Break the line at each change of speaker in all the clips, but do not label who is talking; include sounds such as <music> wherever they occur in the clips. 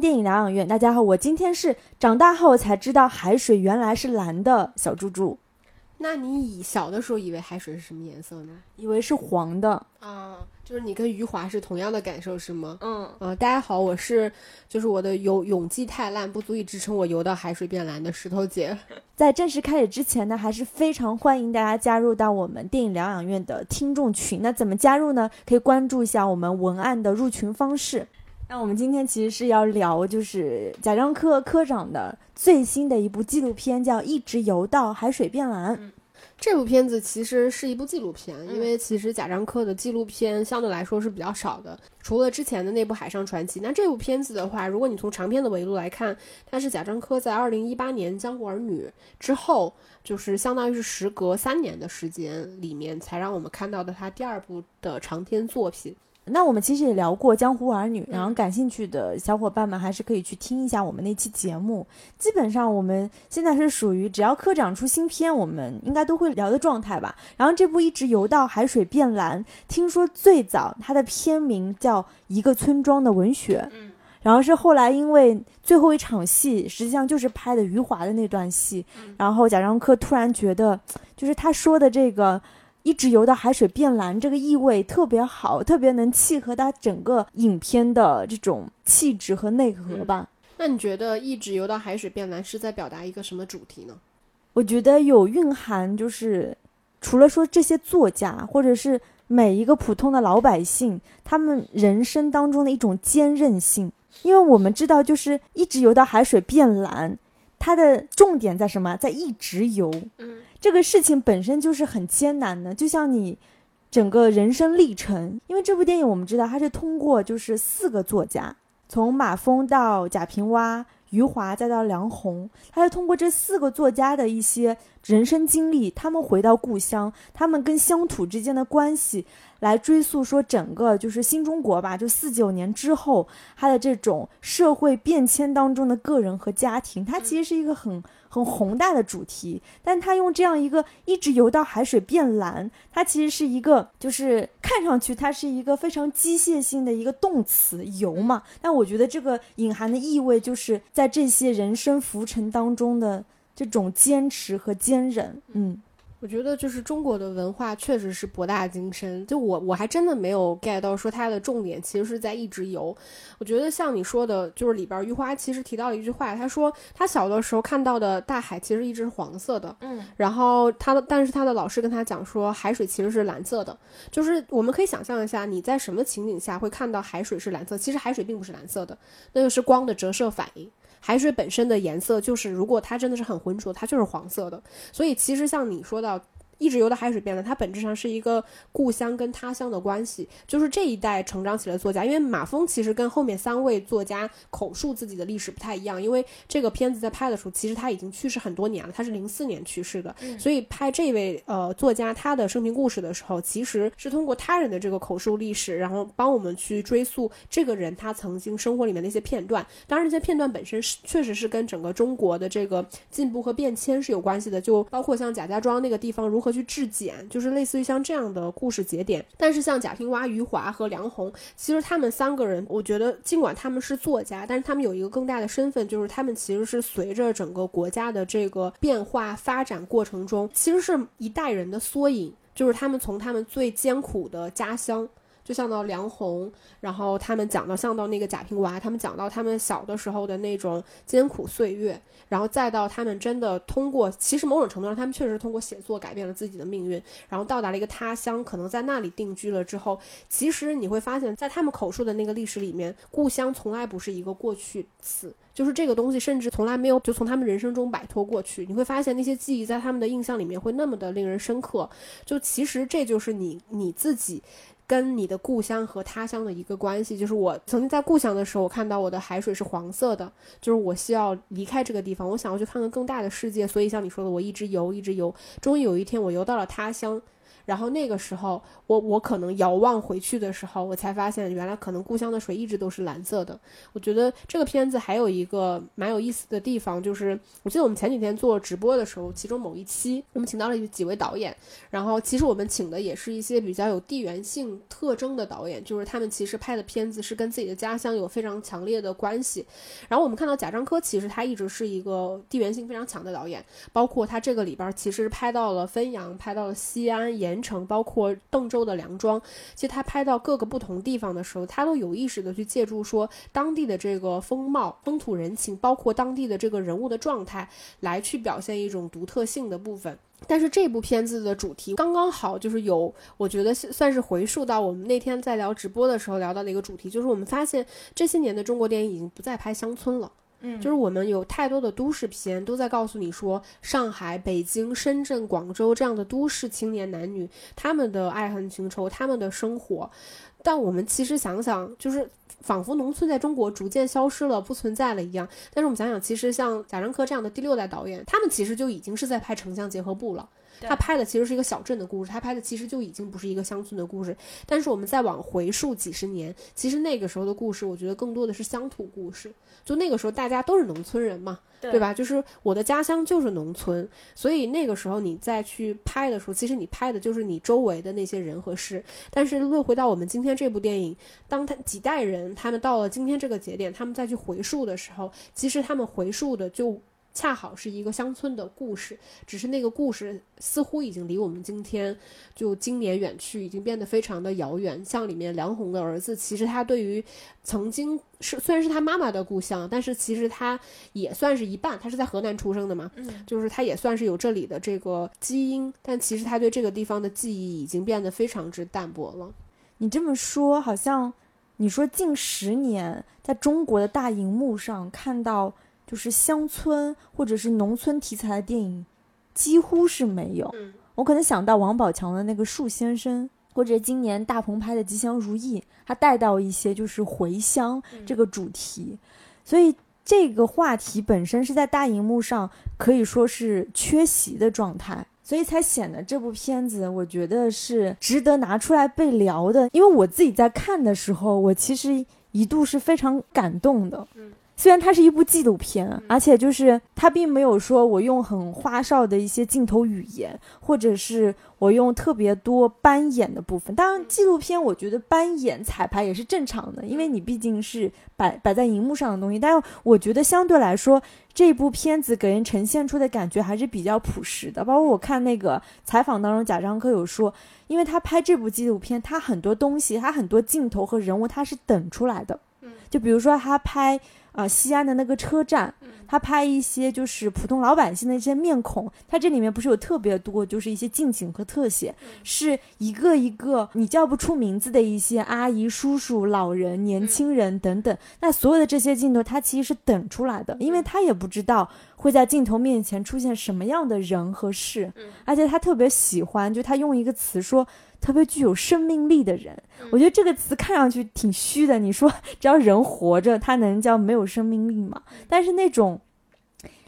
电影疗养院。大家好，我今天是长大后才知道海水原来是蓝的小猪猪，
那你以小的时候以为海水是什么颜色呢？
以为是黄的。
啊，就是你跟余华是同样的感受是吗？
嗯，
呃，大家好，我是就是我的游泳技太烂，不足以支撑我游到海水变蓝的石头姐。
在正式开始之前呢，还是非常欢迎大家加入到我们电影疗养院的听众群。那怎么加入呢？可以关注一下我们文案的入群方式。那我们今天其实是要聊，就是贾樟柯科长的最新的一部纪录片，叫《一直游到海水变蓝》。
这部片子其实是一部纪录片，
嗯
因为其实贾樟柯的纪录片相对来说是比较少的，除了之前的那部《海上传奇》。那这部片子的话，如果你从长片的维度来看，它是贾樟柯在二零一八年《江湖儿女》之后，就是相当于是时隔三年的时间里面，才让我们看到的他第二部的长篇作品。
那我们其实也聊过《江湖儿女》，然后感兴趣的小伙伴们还是可以去听一下我们那期节目。基本上我们现在是属于只要科长出新片，我们应该都会聊的状态吧。然后这部一直游到海水变蓝，听说最早它的片名叫《一个村庄的文学》，
嗯，
然后是后来因为最后一场戏实际上就是拍的余华的那段戏，然后贾樟柯突然觉得，就是他说的这个。一直游到海水变蓝，这个意味特别好，特别能契合它整个影片的这种气质和内核吧。
那你觉得一直游到海水变蓝是在表达一个什么主题呢？
我觉得有蕴含，就是除了说这些作家，或者是每一个普通的老百姓，他们人生当中的一种坚韧性。因为我们知道，就是一直游到海水变蓝，它的重点在什么？在一直游。
嗯
这个事情本身就是很艰难的，就像你整个人生历程。因为这部电影我们知道，它是通过就是四个作家，从马峰到贾平凹、余华再到梁鸿，他是通过这四个作家的一些人生经历，他们回到故乡，他们跟乡土之间的关系，来追溯说整个就是新中国吧，就四九年之后，他的这种社会变迁当中的个人和家庭，它其实是一个很很宏大的主题，但他用这样一个一直游到海水变蓝，它其实是一个就是看上去它是一个非常机械性的一个动词游嘛，但我觉得这个隐含的意味就是在这些人生浮沉当中的这种坚持和坚韧，嗯。
我觉得就是中国的文化确实是博大精深，就我我还真的没有 get 到说它的重点其实是在一直游。我觉得像你说的，就是里边余华其实提到了一句话，他说他小的时候看到的大海其实一直是黄色的，
嗯，
然后他的但是他的老师跟他讲说海水其实是蓝色的，就是我们可以想象一下你在什么情景下会看到海水是蓝色，其实海水并不是蓝色的，那个是光的折射反应。海水本身的颜色就是，如果它真的是很浑浊，它就是黄色的。所以其实像你说到。一直游到海水变蓝，它本质上是一个故乡跟他乡的关系，就是这一代成长起来的作家。因为马蜂其实跟后面三位作家口述自己的历史不太一样，因为这个片子在拍的时候，其实他已经去世很多年了，他是零四年去世的，所以拍这位呃作家他的生平故事的时候，其实是通过他人的这个口述历史，然后帮我们去追溯这个人他曾经生活里面的一些片段。当然，这些片段本身是确实是跟整个中国的这个进步和变迁是有关系的，就包括像贾家庄那个地方如何去质检，就是类似于像这样的故事节点。但是像贾平凹、余华和梁鸿，其实他们三个人，我觉得尽管他们是作家，但是他们有一个更大的身份，就是他们其实是随着整个国家的这个变化发展过程中，其实是一代人的缩影，就是他们从他们最艰苦的家乡。就像到梁鸿，然后他们讲到像到那个贾平凹，他们讲到他们小的时候的那种艰苦岁月，然后再到他们真的通过，其实某种程度上，他们确实是通过写作改变了自己的命运，然后到达了一个他乡，可能在那里定居了之后，其实你会发现在他们口述的那个历史里面，故乡从来不是一个过去词。就是这个东西，甚至从来没有就从他们人生中摆脱过去。你会发现那些记忆在他们的印象里面会那么的令人深刻。就其实这就是你你自己跟你的故乡和他乡的一个关系。就是我曾经在故乡的时候，我看到我的海水是黄色的，就是我需要离开这个地方，我想要去看看更大的世界。所以像你说的，我一直游，一直游，终于有一天我游到了他乡。然后那个时候，我我可能遥望回去的时候，我才发现原来可能故乡的水一直都是蓝色的。我觉得这个片子还有一个蛮有意思的地方，就是我记得我们前几天做直播的时候，其中某一期我们请到了几位导演，然后其实我们请的也是一些比较有地缘性特征的导演，就是他们其实拍的片子是跟自己的家乡有非常强烈的关系。然后我们看到贾樟柯，其实他一直是一个地缘性非常强的导演，包括他这个里边其实拍到了汾阳，拍到了西安、延城，包括邓州的梁庄。其实他拍到各个不同地方的时候，他都有意识的去借助说当地的这个风貌、风土人情，包括当地的这个人物的状态，来去表现一种独特性的部分。但是这部片子的主题刚刚好，就是有我觉得算是回溯到我们那天在聊直播的时候聊到的一个主题，就是我们发现这些年的中国电影已经不再拍乡村了。
嗯
就是我们有太多的都市片都在告诉你说，上海、北京、深圳、广州这样的都市青年男女，他们的爱恨情仇，他们的生活。但我们其实想想，就是仿佛农村在中国逐渐消失了，不存在了一样。但是我们想想，其实像贾樟柯这样的第六代导演，他们其实就已经是在拍城乡结合部了。他拍的其实是一个小镇的故事，他拍的其实就已经不是一个乡村的故事。但是我们再往回溯几十年，其实那个时候的故事，我觉得更多的是乡土故事。就那个时候大家都是农村人嘛，
对
对吧？就是我的家乡就是农村，所以那个时候你再去拍的时候，其实你拍的就是你周围的那些人和事。但是落回到我们今天这部电影，当他几代人他们到了今天这个节点，他们再去回溯的时候，其实他们回溯的就。恰好是一个乡村的故事，只是那个故事似乎已经离我们今天就今年远去，已经变得非常的遥远。像里面梁红的儿子，其实他对于曾经是虽然是他妈妈的故乡，但是其实他也算是一半，他是在河南出生的嘛，
嗯
就是他也算是有这里的这个基因，但其实他对这个地方的记忆已经变得非常之淡薄了。
你这么说，好像你说近十年在中国的大荧幕上看到就是乡村或者是农村题材的电影，几乎是没有。
嗯
我可能想到王宝强的那个《树先生》，或者今年大鹏拍的《吉祥如意》，他带到一些就是回乡这个主题，所以这个话题本身是在大荧幕上可以说是缺席的状态。所以才显得这部片子，我觉得是值得拿出来被聊的。因为我自己在看的时候，我其实一度是非常感动的。
嗯
虽然它是一部纪录片，而且就是它并没有说我用很花哨的一些镜头语言，或者是我用特别多扮演的部分。当然，纪录片我觉得扮演彩排也是正常的，因为你毕竟是摆摆在荧幕上的东西。但是我觉得相对来说，这部片子给人呈现出的感觉还是比较朴实的。包括我看那个采访当中，贾樟柯有说，因为他拍这部纪录片，他很多东西，他很多镜头和人物，他是等出来的。
嗯
就比如说他拍啊、呃西安的那个车站，他拍一些就是普通老百姓的一些面孔，他这里面不是有特别多就是一些近景和特写，是一个一个你叫不出名字的一些阿姨、叔叔、老人、年轻人等等。那所有的这些镜头，他其实是等出来的，因为他也不知道会在镜头面前出现什么样的人和事，而且他特别喜欢，就他用一个词说。特别具有生命力的人，我觉得这个词看上去挺虚的。你说 <laughs> 只要人活着，他能叫没有生命力吗？但是那种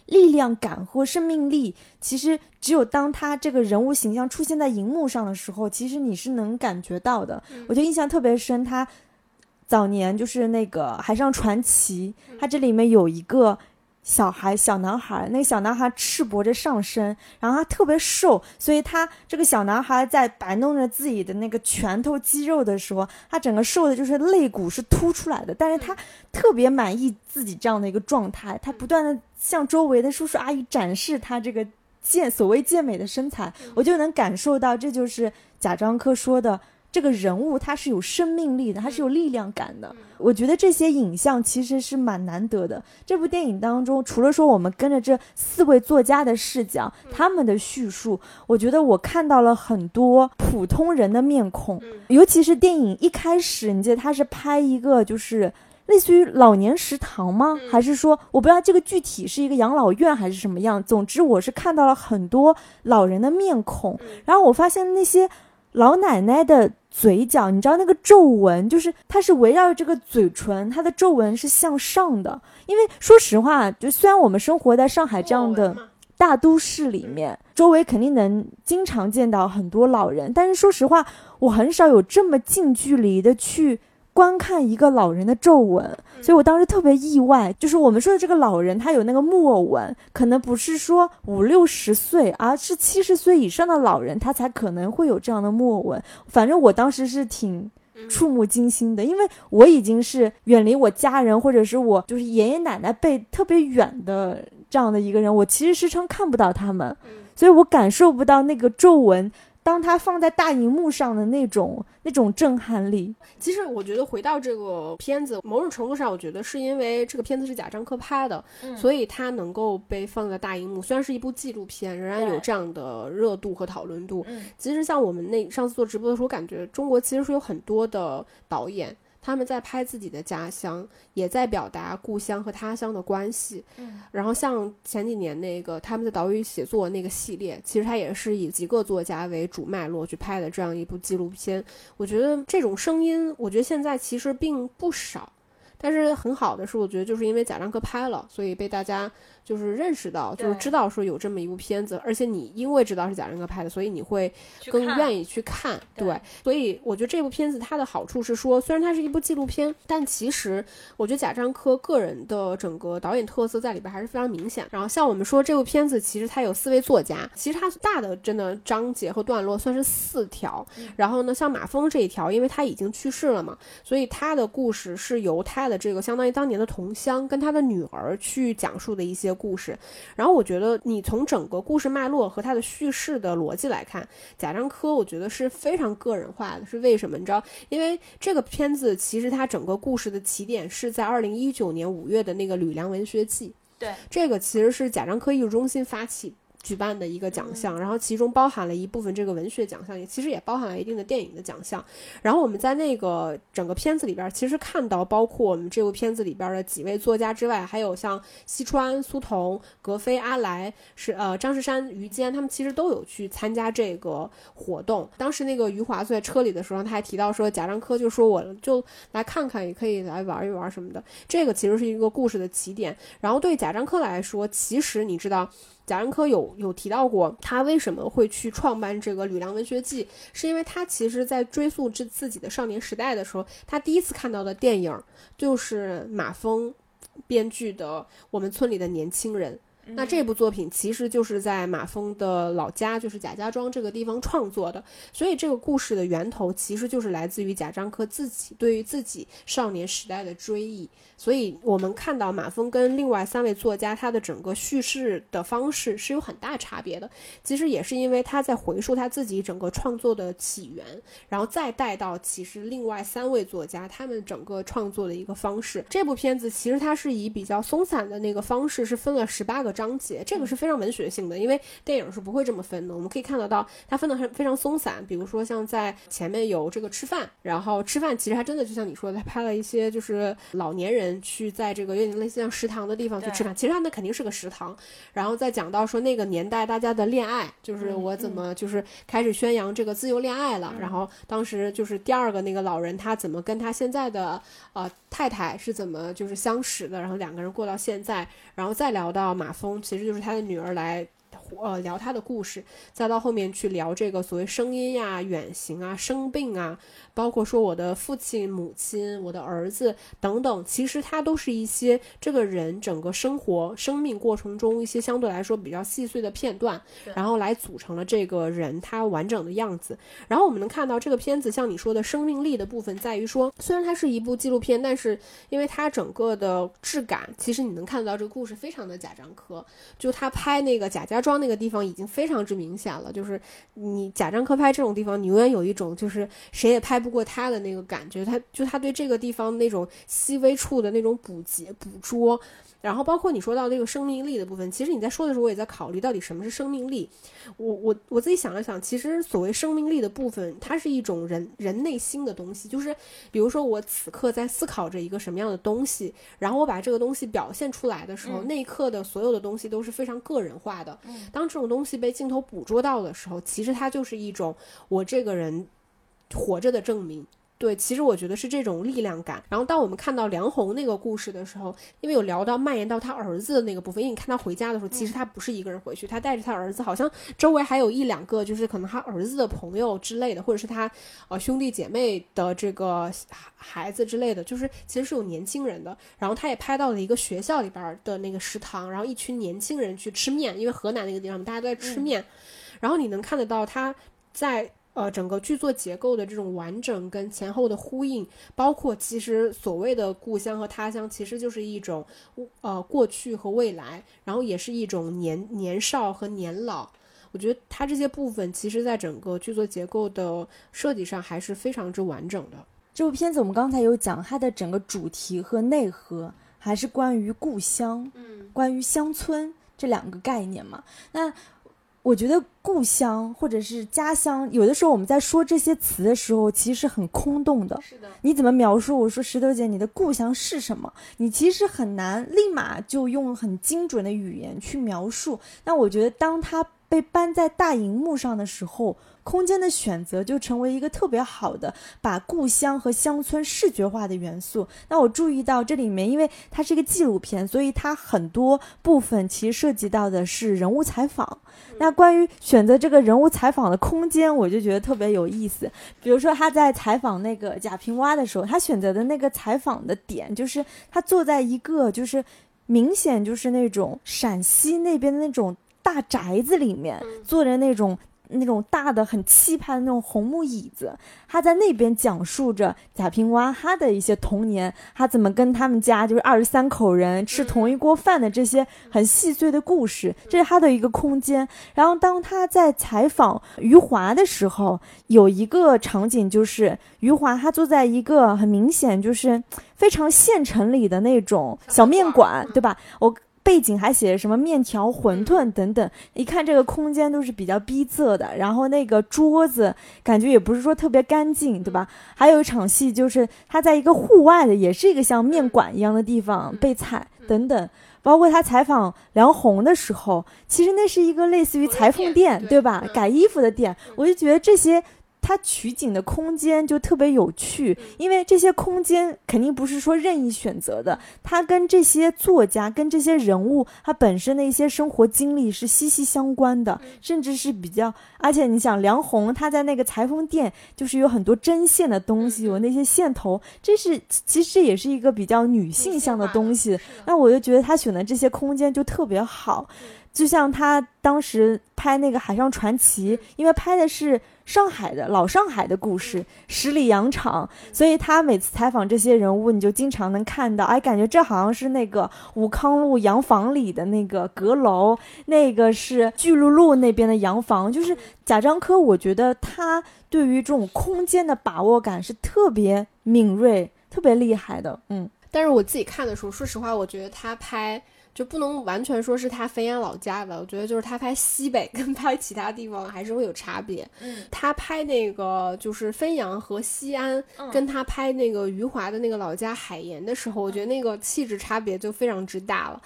力量感或生命力，其实只有当他这个人物形象出现在荧幕上的时候，其实你是能感觉到的。我觉得印象特别深，他早年就是那个《海上传奇》，他这里面有一个。小孩，小男孩，那个小男孩赤膊着上身，然后他特别瘦，所以他这个小男孩在摆弄着自己的那个拳头肌肉的时候，他整个瘦的就是肋骨是凸出来的，但是他特别满意自己这样的一个状态，他不断的向周围的叔叔阿姨展示他这个健所谓健美的身材，我就能感受到这就是贾樟柯说的。这个人物他是有生命力的，他是有力量感的。我觉得这些影像其实是蛮难得的。这部电影当中，除了说我们跟着这四位作家的视角，他们的叙述，我觉得我看到了很多普通人的面孔。尤其是电影一开始，你记得他是拍一个就是类似于老年食堂吗？还是说我不知道这个具体是一个养老院还是什么样？总之，我是看到了很多老人的面孔，然后我发现那些老奶奶的。嘴角，你知道那个皱纹，就是它是围绕着这个嘴唇，它的皱纹是向上的。因为说实话，就虽然我们生活在上海这样的大都市里面，周围肯定能经常见到很多老人，但是说实话，我很少有这么近距离的去观看一个老人的皱纹，所以我当时特别意外，就是我们说的这个老人，他有那个木偶纹，可能不是说五六十岁，而是七十岁以上的老人，他才可能会有这样的木偶纹。反正我当时是挺。触目惊心的，因为我已经是远离我家人，或者是我就是爷爷奶奶辈特别远的这样的一个人，我其实时常看不到他们，所以我感受不到那个皱纹。当它放在大荧幕上的那种那种震撼力，
其实我觉得回到这个片子，某种程度上，我觉得是因为这个片子是贾樟柯拍的，所以它能够被放在大荧幕。虽然是一部纪录片，仍然有这样的热度和讨论度。其实像我们那上次做直播的时候，感觉中国其实是有很多的导演。他们在拍自己的家乡，也在表达故乡和他乡的关系。嗯，然后像前几年那个他们的岛屿写作那个系列，其实他也是以几个作家为主脉络去拍的这样一部纪录片。我觉得这种声音，我觉得现在其实并不少。但是很好的是，我觉得就是因为贾樟柯拍了，所以被大家。就是认识到，就是知道说有这么一部片子，而且你因为知道是贾樟柯拍的，所以你会更愿意去看。对，所以我觉得这部片子它的好处是说，虽然它是一部纪录片，但其实我觉得贾樟柯个人的整个导演特色在里边还是非常明显。然后像我们说这部片子，其实它有四位作家，其实它大的真的章节和段落算是四条。然后呢，像马峰这一条，因为他已经去世了嘛，所以他的故事是由他的这个相当于当年的同乡跟他的女儿去讲述的一些。故事，然后我觉得你从整个故事脉络和它的叙事的逻辑来看，贾樟柯我觉得是非常个人化的。是为什么？你知道，因为这个片子其实它整个故事的起点是在二零一九年五月的那个吕梁文学季。
对，
这个其实是贾樟柯艺术中心发起。举办的一个奖项，然后其中包含了一部分这个文学奖项，也其实也包含了一定的电影的奖项。然后我们在那个整个片子里边，其实看到包括我们这部片子里边的几位作家之外，还有像西川、苏童、格飞、阿来，是呃张世山、于坚，他们其实都有去参加这个活动。当时那个余华坐在车里的时候，他还提到说，贾樟柯就说我就来看看，也可以来玩一玩什么的。这个其实是一个故事的起点。然后对贾樟柯来说，其实你知道。贾樟柯有有提到过，他为什么会去创办这个《吕梁文学记》，是因为他其实，在追溯自自己的少年时代的时候，他第一次看到的电影就是马峰编剧的《我们村里的年轻人》。那这部作品其实就是在马蜂的老家，就是贾家庄这个地方创作的，所以这个故事的源头其实就是来自于贾樟柯自己对于自己少年时代的追忆。所以我们看到马蜂跟另外三位作家他的整个叙事的方式是有很大差别的。其实也是因为他在回溯他自己整个创作的起源，然后再带到其实另外三位作家他们整个创作的一个方式。这部片子其实它是以比较松散的那个方式，是分了十八个。章节这个是非常文学性的，因为电影是不会这么分的。我们可以看得到，它分的很非常松散。比如说像在前面有这个吃饭，然后吃饭其实还真的就像你说的，他拍了一些就是老年人去在这个有点类似像食堂的地方去吃饭，其实他那肯定是个食堂。然后再讲到说那个年代大家的恋爱，就是我怎么就是开始宣扬这个自由恋爱了。然后当时就是第二个那个老人他怎么跟他现在的呃太太是怎么就是相识的，然后两个人过到现在，然后再聊到马。风其实就是他的女儿来，呃，聊他的故事，再到后面去聊这个所谓声音呀、远行啊、生病啊。包括说我的父亲、母亲、我的儿子等等，其实它都是一些这个人整个生活、生命过程中一些相对来说比较细碎的片段，然后来组成了这个人他完整的样子。然后我们能看到这个片子，像你说的生命力的部分，在于说，虽然它是一部纪录片，但是因为它整个的质感，其实你能看得到这个故事非常的贾樟柯。就他拍那个贾家庄那个地方已经非常之明显了，就是你贾樟柯拍这种地方，你永远有一种就是谁也拍。不过他的那个感觉，他就他对这个地方那种细微处的那种补节、捕捉，然后包括你说到这个生命力的部分，其实你在说的时候，我也在考虑到底什么是生命力。我我我自己想了想，其实所谓生命力的部分，它是一种人人内心的东西，就是比如说我此刻在思考着一个什么样的东西，然后我把这个东西表现出来的时候，那一刻的所有的东西都是非常个人化的。当这种东西被镜头捕捉到的时候，其实它就是一种我这个人。活着的证明，对，其实我觉得是这种力量感。然后当我们看到梁红那个故事的时候，因为有聊到蔓延到他儿子的那个部分，因为你看他回家的时候，其实他不是一个人回去，他带着他儿子，好像周围还有一两个，就是可能他儿子的朋友之类的，或者是他呃兄弟姐妹的这个孩子之类的，就是其实是有年轻人的。然后他也拍到了一个学校里边的那个食堂，然后一群年轻人去吃面，因为河南那个地方大家都在吃面，然后你能看得到他在。呃，整个剧作结构的这种完整跟前后的呼应，包括其实所谓的故乡和他乡，其实就是一种呃过去和未来，然后也是一种年年少和年老。我觉得它这些部分，其实在整个剧作结构的设计上还是非常之完整的。
这部片子我们刚才有讲，它的整个主题和内核还是关于故乡，
嗯，
关于乡村这两个概念嘛。那我觉得故乡或者是家乡，有的时候我们在说这些词的时候，其实是很空洞的。
是的，
你怎么描述？我说石头姐，你的故乡是什么？你其实很难立马就用很精准的语言去描述。那我觉得，当它被搬在大荧幕上的时候，空间的选择就成为一个特别好的把故乡和乡村视觉化的元素。那我注意到这里面，因为它是一个纪录片，所以它很多部分其实涉及到的是人物采访。那关于选择这个人物采访的空间，我就觉得特别有意思。比如说他在采访那个贾平凹的时候，他选择的那个采访的点，就是他坐在一个就是明显就是那种陕西那边的那种大宅子里面，坐着那种。那种大的很气派的那种红木椅子，他在那边讲述着贾平凹他的一些童年，他怎么跟他们家就是二十三口人吃同一锅饭的这些很细碎的故事，这是他的一个空间。然后当他在采访余华的时候，有一个场景就是余华他坐在一个很明显就是非常县城里的那种小面馆，对吧？我。背景还写着什么面条、馄饨等等，一看这个空间都是比较逼仄的。然后那个桌子感觉也不是说特别干净，对吧？还有一场戏就是他在一个户外的，也是一个像面馆一样的地方被踩等等。包括他采访梁红的时候，其实那是一个类似于裁缝店，对吧？改衣服的店，我就觉得这些。它取景的空间就特别有趣，因为这些空间肯定不是说任意选择的，它跟这些作家、跟这些人物他本身的一些生活经历是息息相关的，甚至是比较。而且你想，梁红他在那个裁缝店，就是有很多针线的东西，有那些线头，这是其实这也是一个比较女性向的东西。那我就觉得他选的这些空间就特别好，就像他当时拍那个《海上传奇》，因为拍的是。上海的老上海的故事，十里洋场，所以他每次采访这些人物，你就经常能看到，哎，感觉这好像是那个武康路洋房里的那个阁楼，那个是巨鹿路那边的洋房，就是贾樟柯，我觉得他对于这种空间的把握感是特别敏锐、特别厉害的，嗯。
但是我自己看的时候，说实话，我觉得他拍。就不能完全说是他汾阳老家的，我觉得就是他拍西北 <laughs> 跟拍其他地方还是会有差别。
嗯，
他拍那个就是汾阳和西安，跟他拍那个余华的那个老家海盐的时候，我觉得那个气质差别就非常之大了。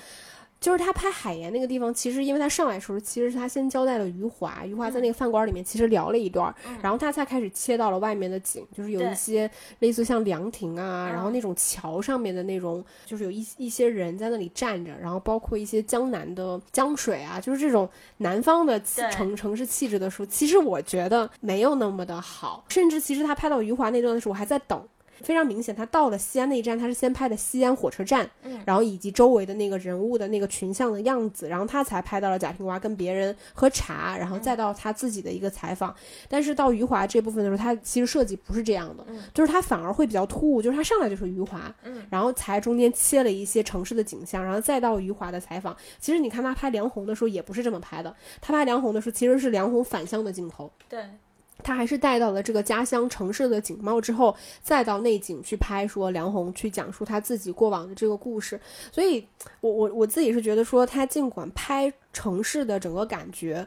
就是他拍海盐那个地方，其实因为他上来时候，其实是他先交代了余华，余华在那个饭馆里面其实聊了一段，然后他才开始切到了外面的景，就是有一些类似像凉亭啊，然后那种桥上面的那种，就是有一一些人在那里站着，然后包括一些江南的江水啊，就是这种南方的城城市气质的时候，其实我觉得没有那么的好，甚至其实他拍到余华那段的时候，我还在等。非常明显，他到了西安那一站，他是先拍的西安火车站，
嗯，
然后以及周围的那个人物的那个群像的样子，然后他才拍到了贾平凹跟别人喝茶，然后再到他自己的一个采访。但是到余华这部分的时候，他其实设计不是这样的，就是他反而会比较突兀，就是他上来就是余华，
嗯，
然后才中间切了一些城市的景象，然后再到余华的采访。其实你看他拍梁红的时候也不是这么拍的，他拍梁红的时候其实是梁红反向的镜头，
对。
他还是带到了这个家乡城市的景貌之后，再到内景去拍，说梁红去讲述他自己过往的这个故事。所以，我我我自己是觉得说，他尽管拍城市的整个感觉，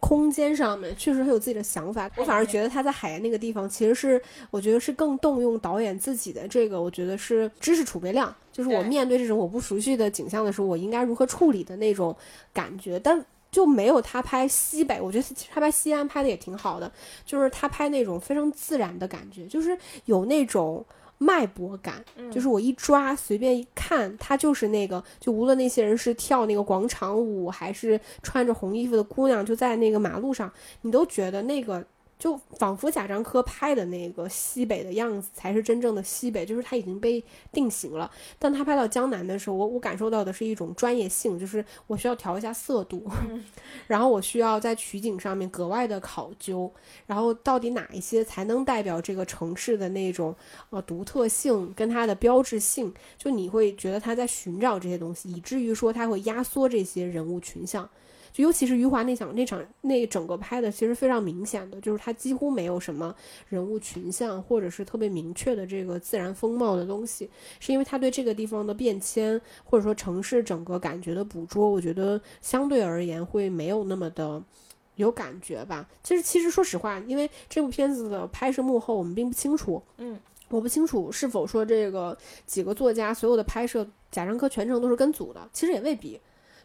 空间上面确实很有自己的想法。我反而觉得他在海盐那个地方，其实是我觉得是更动用导演自己的这个，我觉得是知识储备量，就是我面对这种我不熟悉的景象的时候，我应该如何处理的那种感觉。但就没有他拍西北，我觉得他拍西安拍的也挺好的，就是他拍那种非常自然的感觉，就是有那种脉搏感，就是我一抓随便一看，他就是那个，就无论那些人是跳那个广场舞，还是穿着红衣服的姑娘，就在那个马路上，你都觉得那个。就仿佛贾樟柯拍的那个西北的样子才是真正的西北，就是他已经被定型了。但他拍到江南的时候，我我感受到的是一种专业性，就是我需要调一下色度，<laughs> 然后我需要在取景上面格外的考究，然后到底哪一些才能代表这个城市的那种呃独特性跟它的标志性？就你会觉得他在寻找这些东西，以至于说他会压缩这些人物群像。就尤其是余华那场那场那整个拍的其实非常明显的，就是他几乎没有什么人物群像或者是特别明确的这个自然风貌的东西，是因为他对这个地方的变迁或者说城市整个感觉的捕捉，我觉得相对而言会没有那么的有感觉吧。其实其实说实话，因为这部片子的拍摄幕后我们并不清楚，
嗯，
我不清楚是否说这个几个作家所有的拍摄贾樟柯全程都是跟组的，其实也未必。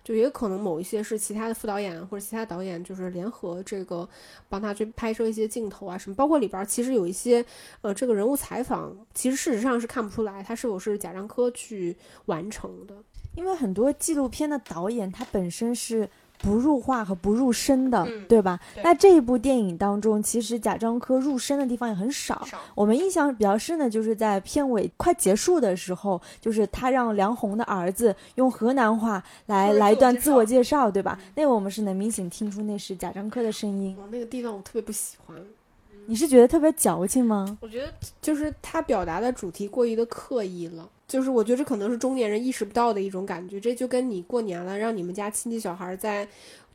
就也可能某一些是其他的副导演或者其他导演，就是联合这个帮他去拍摄一些镜头啊什么，包括里边其实有一些呃这个人物采访，其实事实上是看不出来他是否是贾樟柯去完成的，
因为很多纪录片的导演他本身是。不入画和不入声的，
嗯
对吧？
对
那这一部电影当中，其实贾樟柯入声的地方也很少。
少
我们印象比较深的就是在片尾快结束的时候，就是他让梁红的儿子用河南话来来一段
自我
介绍，对吧？那个我们是能明显听出那是贾樟柯的声音。
那个地方我特别不喜欢，
你是觉得特别矫情吗？
我觉得就是他表达的主题过于的刻意了。就是我觉得这可能是中年人意识不到的一种感觉，这就跟你过年了让你们家亲戚小孩在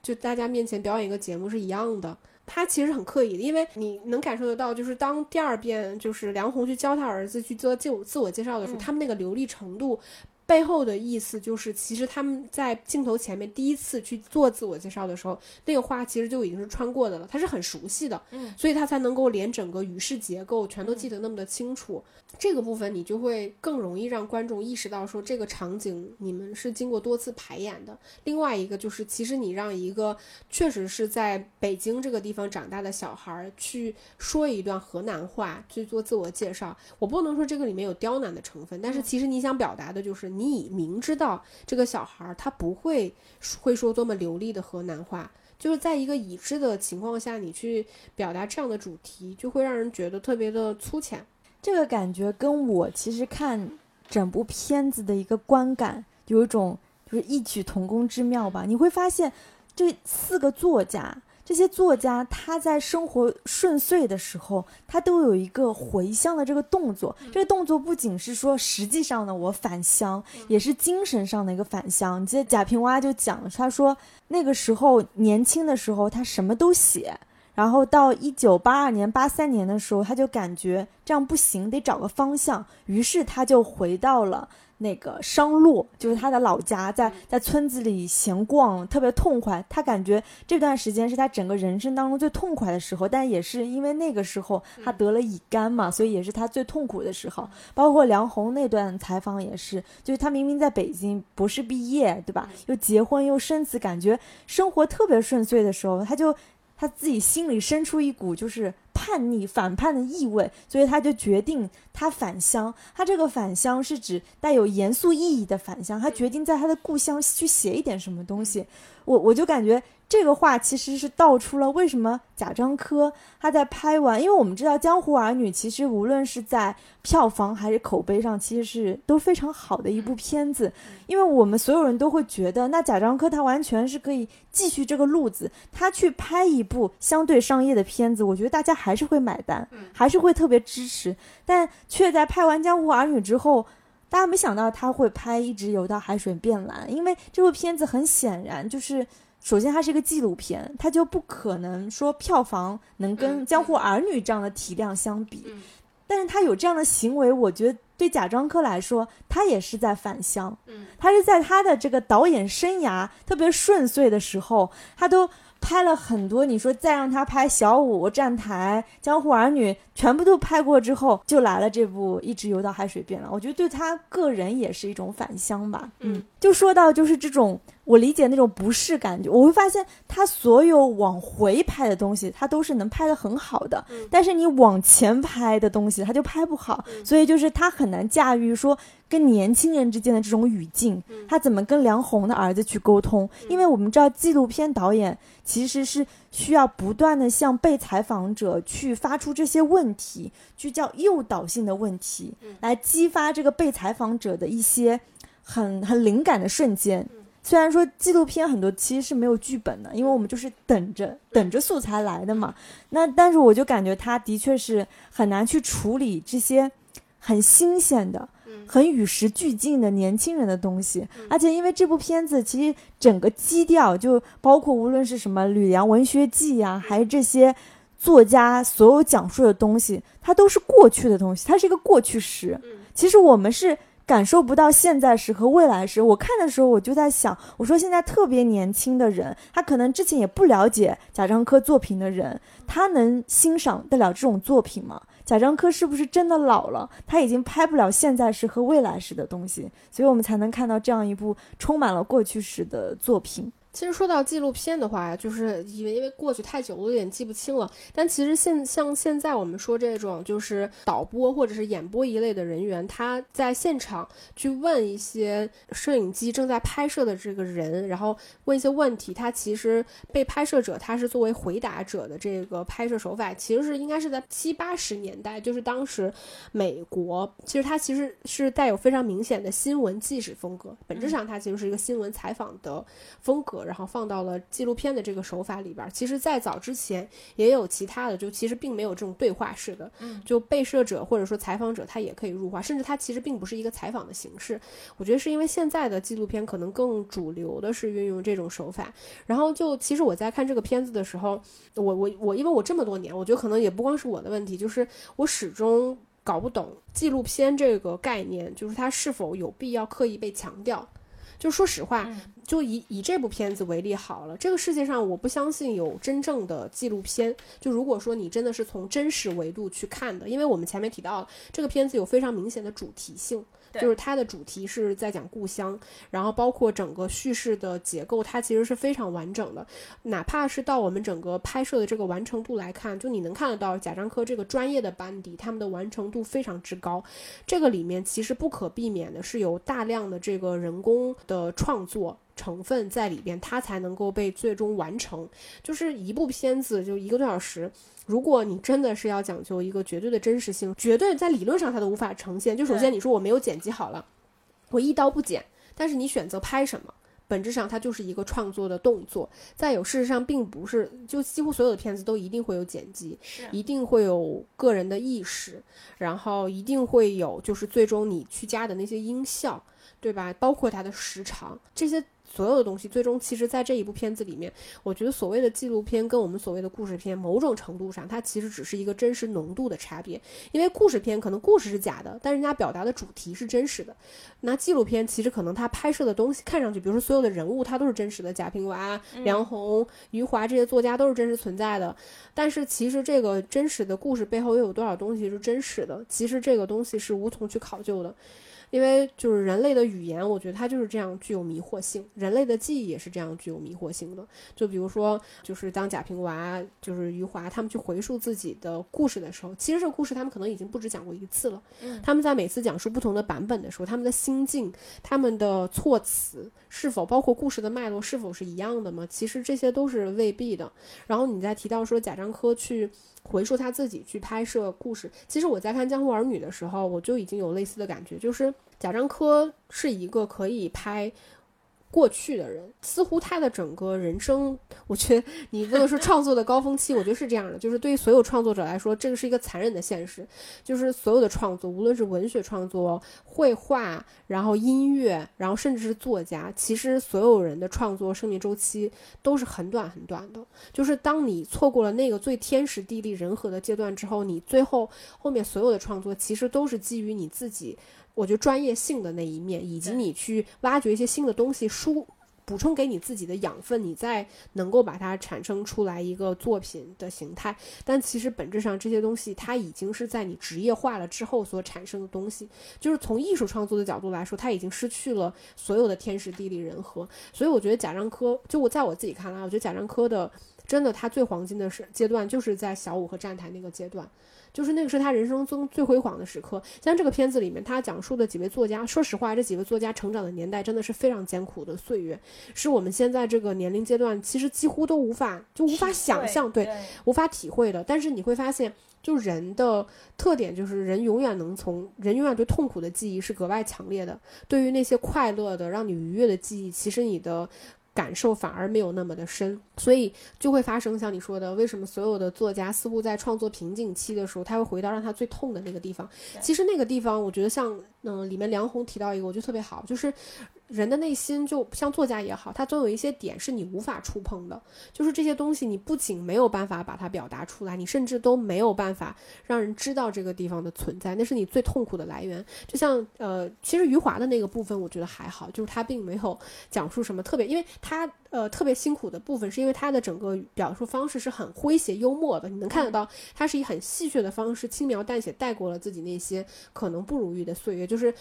就大家面前表演一个节目是一样的。他其实很刻意的，因为你能感受得到，就是当第二遍就是梁红去教他儿子去做自我自我介绍的时候，
嗯
他们那个流利程度。背后的意思就是，其实他们在镜头前面第一次去做自我介绍的时候，那个话其实就已经是穿过的了，他是很熟悉的，
嗯
所以他才能够连整个语式结构全都记得那么的清楚。这个部分你就会更容易让观众意识到说这个场景你们是经过多次排演的。另外一个就是，其实你让一个确实是在北京这个地方长大的小孩儿去说一段河南话去做自我介绍，我不能说这个里面有刁难的成分，但是其实你想表达的就是你已明知道这个小孩儿他不会会说多么流利的河南话。就是在一个已知的情况下，你去表达这样的主题，就会让人觉得特别的粗浅。
这个感觉跟我其实看整部片子的一个观感有一种就是异曲同工之妙吧。你会发现，这四个作家，这些作家他在生活顺遂的时候，他都有一个回乡的这个动作。这个动作不仅是说实际上的我返乡，也是精神上的一个返乡。你记得贾平凹就讲了，他说那个时候年轻的时候，他什么都写。然后到一九八二年、八三年的时候，他就感觉这样不行，得找个方向。于是他就回到了那个商洛，就是他的老家，在在村子里闲逛，特别痛快。他感觉这段时间是他整个人生当中最痛快的时候，但也是因为那个时候他得了乙肝嘛，所以也是他最痛苦的时候。包括梁红那段采访也是，就是他明明在北京博士毕业，对吧？又结婚又生子，感觉生活特别顺遂的时候，他就。他自己心里生出一股就是叛逆、反叛的意味，所以他就决定他返乡。他这个返乡是指带有严肃意义的返乡，他决定在他的故乡去写一点什么东西。我我就感觉这个话其实是道出了为什么贾樟柯他在拍完，因为我们知道《江湖儿女》其实无论是在票房还是口碑上，其实是都非常好的一部片子。因为我们所有人都会觉得，那贾樟柯他完全是可以继续这个路子，他去拍一部相对商业的片子，我觉得大家还是会买单，还是会特别支持。但却在拍完《江湖儿女》之后。大家没想到他会拍《一直游到海水变蓝》，因为这部片子很显然就是，首先它是一个纪录片，它就不可能说票房能跟
嗯《
江湖儿女》这样的体量相比。
嗯
但是他有这样的行为，我觉得对贾樟柯来说，他也是在返乡。
嗯，
他是在他的这个导演生涯特别顺遂的时候，他都拍了很多。你说再让他拍《小五》《站台》《江湖儿女》，全部都拍过之后，就来了这部《一直游到海水变蓝》。我觉得对他个人也是一种返乡吧。
嗯，
就说到就是这种我理解那种不适感觉，我会发现他所有往回拍的东西，他都是能拍的很好的，但是你往前拍的东西，他就拍不好，所以就是他很难驾驭说跟年轻人之间的这种语境，他怎么跟梁红的儿子去沟通？因为我们知道纪录片导演其实是需要不断的向被采访者去发出这些问题，去叫诱导性的问题，来激发这个被采访者的一些。很很灵感的瞬间，虽然说纪录片很多其实是没有剧本的，因为我们就是等着等着素材来的嘛。那但是我就感觉他的确是很难去处理这些很新鲜的、很与时俱进的年轻人的东西。而且因为这部片子其实整个基调就包括无论是什么《吕梁文学记》呀，还是这些作家所有讲述的东西，它都是过去的东西，它是一个过去时。其实我们是。感受不到现在时和未来时，我看的时候我就在想，我说现在特别年轻的人，他可能之前也不了解贾樟柯作品的人，他能欣赏得了这种作品吗？贾樟柯是不是真的老了？他已经拍不了现在时和未来时的东西，所以我们才能看到这样一部充满了过去时的作品。
其实说到纪录片的话，就是因为因为过去太久了，有点记不清了。但其实现像现在我们说这种就是导播或者是演播一类的人员，他在现场去问一些摄影机正在拍摄的这个人，然后问一些问题。他其实被拍摄者他是作为回答者的这个拍摄手法，其实是应该是在七八十年代，就是当时美国其实它其实是带有非常明显的新闻纪实风格，本质上它其实是一个新闻采访的风格。然后放到了纪录片的这个手法里边。其实，在早之前也有其他的，就其实并没有这种对话式的，就被摄者或者说采访者他也可以入画，甚至他其实并不是一个采访的形式。我觉得是因为现在的纪录片可能更主流的是运用这种手法。然后就其实我在看这个片子的时候，我我我，因为我这么多年，我觉得可能也不光是我的问题，就是我始终搞不懂纪录片这个概念，就是它是否有必要刻意被强调。就说实话，就以以这部片子为例好了。这个世界上，我不相信有真正的纪录片。就如果说你真的是从真实维度去看的，因为我们前面提到了这个片子有非常明显的主题性。就是它的主题是在讲故乡，然后包括整个叙事的结构，它其实是非常完整的。哪怕是到我们整个拍摄的这个完成度来看，就你能看得到贾樟柯这个专业的班底，他们的完成度非常之高。这个里面其实不可避免的是有大量的这个人工的创作。成分在里边，它才能够被最终完成。就是一部片子就一个多小时，如果你真的是要讲究一个绝对的真实性，绝对在理论上它都无法呈现。就首先你说我没有剪辑好了，我一刀不剪，但是你选择拍什么，本质上它就是一个创作的动作。再有，事实上并不是就几乎所有的片子都一定会有剪辑，一定会有个人的意识，然后一定会有就是最终你去加的那些音效，对吧？包括它的时长这些。所有的东西，最终其实，在这一部片子里面，我觉得所谓的纪录片跟我们所谓的故事片，某种程度上，它其实只是一个真实浓度的差别。因为故事片可能故事是假的，但人家表达的主题是真实的。那纪录片其实可能它拍摄的东西看上去，比如说所有的人物，它都是真实的，贾平凹、梁鸿、余华这些作家都是真实存在的。但是其实这个真实的故事背后又有多少东西是真实的？其实这个东西是无从去考究的。因为就是人类的语言，我觉得它就是这样具有迷惑性。人类的记忆也是这样具有迷惑性的。就比如说，就是当贾平娃、就是余华他们去回述自己的故事的时候，其实这个故事他们可能已经不止讲过一次了。他们在每次讲述不同的版本的时候，他们的心境、他们的措辞是否包括故事的脉络是否是一样的吗？其实这些都是未必的。然后你再提到说贾樟柯去。回溯他自己去拍摄故事，其实我在看《江湖儿女》的时候，我就已经有类似的感觉，就是贾樟柯是一个可以拍。过去的人似乎他的整个人生，我觉得你不能说创作的高峰期，我觉得是这样的，就是对于所有创作者来说，这个是一个残忍的现实，就是所有的创作，无论是文学创作、绘画，然后音乐，然后甚至是作家，其实所有人的创作生命周期都是很短很短的。就是当你错过了那个最天时地利人和的阶段之后，你最后后面所有的创作其实都是基于你自己。我觉得专业性的那一面，以及你去挖掘一些新的东西，输补充给你自己的养分，你再能够把它产生出来一个作品的形态。但其实本质上这些东西，它已经是在你职业化了之后所产生的东西。就是从艺术创作的角度来说，它已经失去了所有的天时地利人和。所以我觉得贾樟柯，就我在我自己看来，我觉得贾樟柯的真的他最黄金的是阶段，就是在小五和站台那个阶段。就是那个是他人生中最辉煌的时刻。像这个片子里面，他讲述的几位作家，说实话，这几位作家成长的年代真的是非常艰苦的岁月，是我们现在这个年龄阶段其实几乎都无法就无法想象，对，无法体会的。但是你会发现，就人的特点就是人永远能从人永远对痛苦的记忆是格外强烈的，对于那些快乐的让你愉悦的记忆，其实你的。感受反而没有那么的深，所以就会发生像你说的，为什么所有的作家似乎在创作瓶颈期的时候，他会回到让他最痛的那个地方？其实那个地方，我觉得像嗯，里面梁红提到一个，我觉得特别好，就是。人的内心就像作家也好，他总有一些点是你无法触碰的，就是这些东西你不仅没有办法把它表达出来，你甚至都没有办法让人知道这个地方的存在，那是你最痛苦的来源。就像呃，其实余华的那个部分我觉得还好，就是他并没有讲述什么特别，因为他呃特别辛苦的部分是因为他的整个表述方式是很诙谐幽默的，你能看得到他是以很戏谑的方式轻描淡写带过了自己那些可能不如意的岁月，就是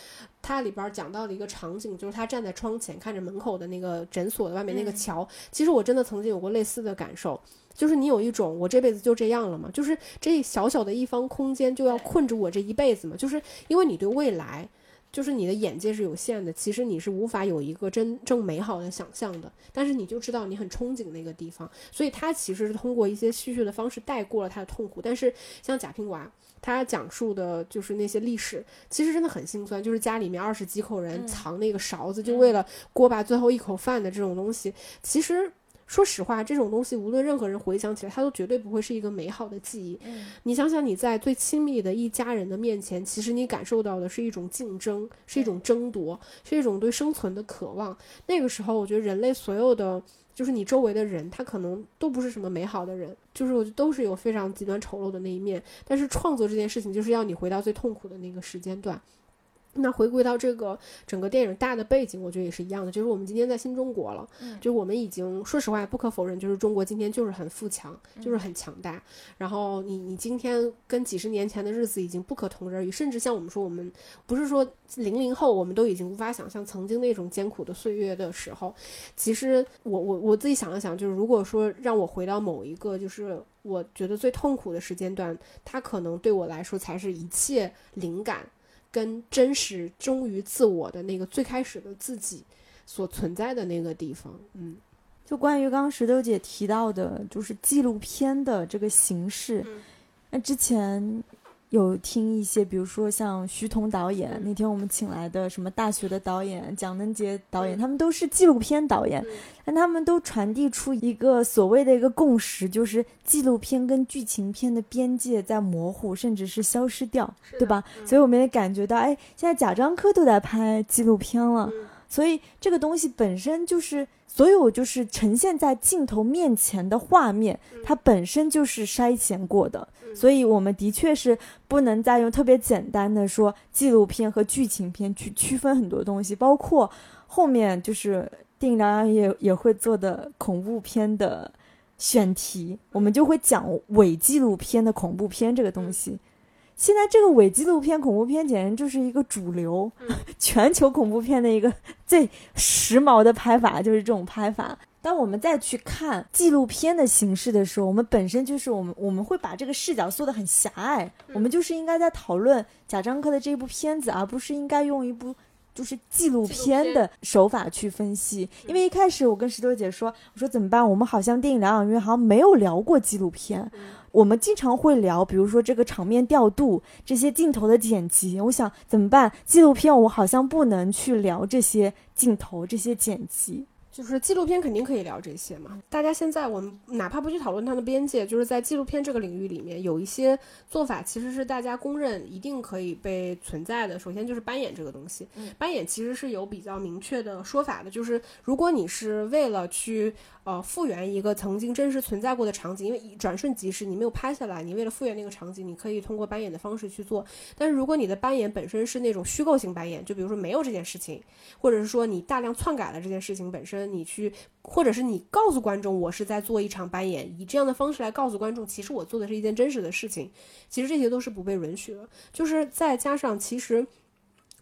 他里边讲到了一个场景，就是他站在窗前看着门口的那个诊所的外面那个桥，其实我真的曾经有过类似的感受，就是你有一种我这辈子就这样了嘛？就是这小小的一方空间就要困住我这一辈子嘛？就是因为你对未来，就是你的眼界是有限的，其实你是无法有一个真正美好的想象的。但是你就知道你很憧憬那个地方，所以他其实是通过一些叙述的方式带过了他的痛苦。但是像贾平娃。他讲述的就是那些历史，其实真的很心酸。就是家里面二十几口人藏那个勺子，就为了锅巴最后一口饭的这种东西。其实说实话，这种东西无论任何人回想起来，他都绝对不会是一个美好的记忆。你想想，你在最亲密的一家人的面前，其实你感受到的是一种竞争，是一种争夺，是一种对生存的渴望。那个时候，我觉得人类所有的。就是你周围的人，他可能都不是什么美好的人，就是我觉得都是有非常极端丑陋的那一面。但是创作这件事情，就是要你回到最痛苦的那个时间段。那回归到这个整个电影大的背景，我觉得也是一样的，就是我们今天在新中国了，就是我们已经说实话不可否认，就是中国今天就是很富强，就是很强大。然后你你今天跟几十年前的日子已经不可同日而语，甚至像我们说，我们不是说零零后，我们都已经无法想象曾经那种艰苦的岁月的时候。其实我我我自己想了想，就是如果说让我回到某一个就是我觉得最痛苦的时间段，它可能对我来说才是一切灵感。跟真实忠于自我的那个最开始的自己所存在的那个地方，嗯，
就关于刚刚石头姐提到的，就是纪录片的这个形式，那之前。有听一些，比如说像徐彤导演，那天我们请来的什么大学的导演蒋能杰导演，他们都是纪录片导演，但他们都传递出一个所谓的一个共识，就是纪录片跟剧情片的边界在模糊，甚至是消失掉，对吧？所以我们也感觉到，哎，现在贾樟柯都在拍纪录片了，所以这个东西本身就是所有就是呈现在镜头面前的画面，它本身就是筛选过的。所以，我们的确是不能再用特别简单的说纪录片和剧情片去区分很多东西，包括后面就是电影疗养也也会做的恐怖片的选题，我们就会讲伪纪录片的恐怖片这个东西。现在这个伪纪录片恐怖片简直就是一个主流，<laughs> 全球恐怖片的一个 <laughs> 最时髦的拍法，就是这种拍法。当我们再去看纪录片的形式的时候，我们本身就是我们我们会把这个视角缩得很狭隘。我们就是应该在讨论贾樟柯的这部片子，而不是应该用一部就是纪录片的手法去分析。因为一开始我跟石头姐说，我说怎么办？我们好像电影疗养院好像没有聊过纪录片。我们经常会聊，比如说这个场面调度、这些镜头的剪辑。我想怎么办？纪录片我好像不能去聊这些镜头、这些剪辑。
就是纪录片肯定可以聊这些嘛？大家现在我们哪怕不去讨论它的边界，就是在纪录片这个领域里面，有一些做法其实是大家公认一定可以被存在的。首先就是扮演这个东西，扮演其实是有比较明确的说法的，就是如果你是为了去。呃，复原一个曾经真实存在过的场景，因为转瞬即逝，你没有拍下来，你为了复原那个场景，你可以通过扮演的方式去做。但是如果你的扮演本身是那种虚构性扮演，就比如说没有这件事情，或者是说你大量篡改了这件事情本身。你去，或者是你告诉观众我是在做一场扮演，以这样的方式来告诉观众，其实我做的是一件真实的事情，其实这些都是不被允许的。就是再加上其实。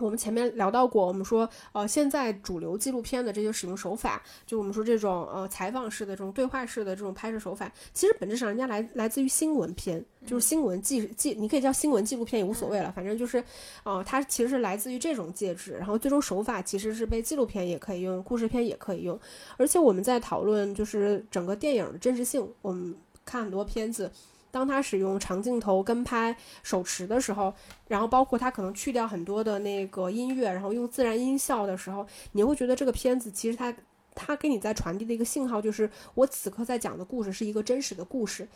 我们前面聊到过，我们说，呃，现在主流纪录片的这些使用手法，就我们说这种呃采访式的这种对话式的这种拍摄手法，其实本质上人家来来自于新闻片，就是新闻纪纪，你可以叫新闻纪录片也无所谓了，反正就是，呃，它其实是来自于这种介质，然后最终手法其实是被纪录片也可以用，故事片也可以用，而且我们在讨论就是整个电影的真实性，我们看很多片子。当他使用长镜头跟拍手持的时候，然后包括他可能去掉很多的那个音乐，然后用自然音效的时候，你会觉得这个片子其实它它给你在传递的一个信号就是，我此刻在讲的故事是一个真实的故事。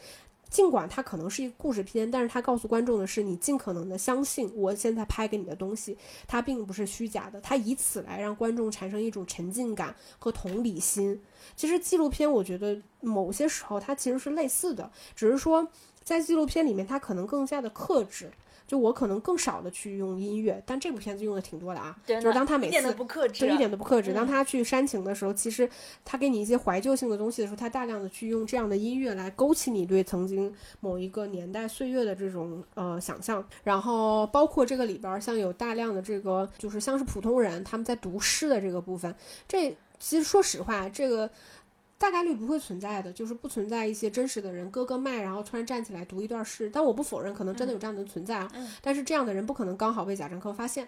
尽管它可能是一个故事片，但是它告诉观众的是，你尽可能的相信我现在拍给你的东西，它并不是虚假的。它以此来让观众产生一种沉浸感和同理心。其实纪录片，我觉得某些时候它其实是类似的，只是说在纪录片里面，它可能更加的克制。就我可能更少的去用音乐，但这部片子用的挺多的啊。就是当他每次
一点都不克制，
一点都不克制。当他去煽情的时候，其实他给你一些怀旧性的东西的时候，他大量的去用这样的音乐来勾起你对曾经某一个年代岁月的这种呃想象。然后包括这个里边像有大量的这个就是像是普通人他们在读诗的这个部分，这其实说实话这个。大概率不会存在的，就是不存在一些真实的人割割麦，然后突然站起来读一段诗。但我不否认，可能真的有这样的存在啊。但是这样的人不可能刚好被贾樟柯发现，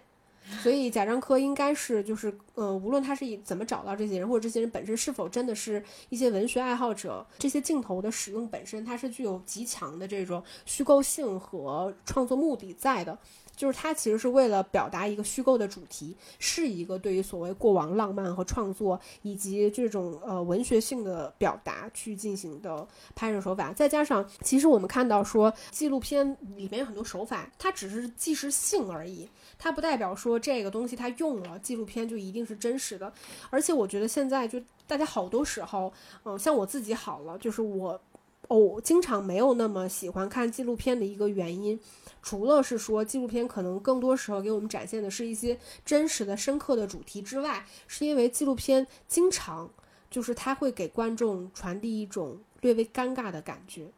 所以贾樟柯应该是就是呃，无论他是以怎么找到这些人，或者这些人本身是否真的是一些文学爱好者，这些镜头的使用本身它是具有极强的这种虚构性和创作目的在的。就是它其实是为了表达一个虚构的主题，是一个对于所谓过往浪漫和创作以及这种呃文学性的表达去进行的拍摄手法。再加上，其实我们看到说纪录片里面有很多手法，它只是即时性而已，它不代表说这个东西它用了纪录片就一定是真实的。而且我觉得现在就大家好多时候，嗯，像我自己好了，就是我。哦，经常没有那么喜欢看纪录片的一个原因，除了是说纪录片可能更多时候给我们展现的是一些真实的、深刻的主题之外，是因为纪录片经常就是它会给观众传递一种略微尴尬的感觉，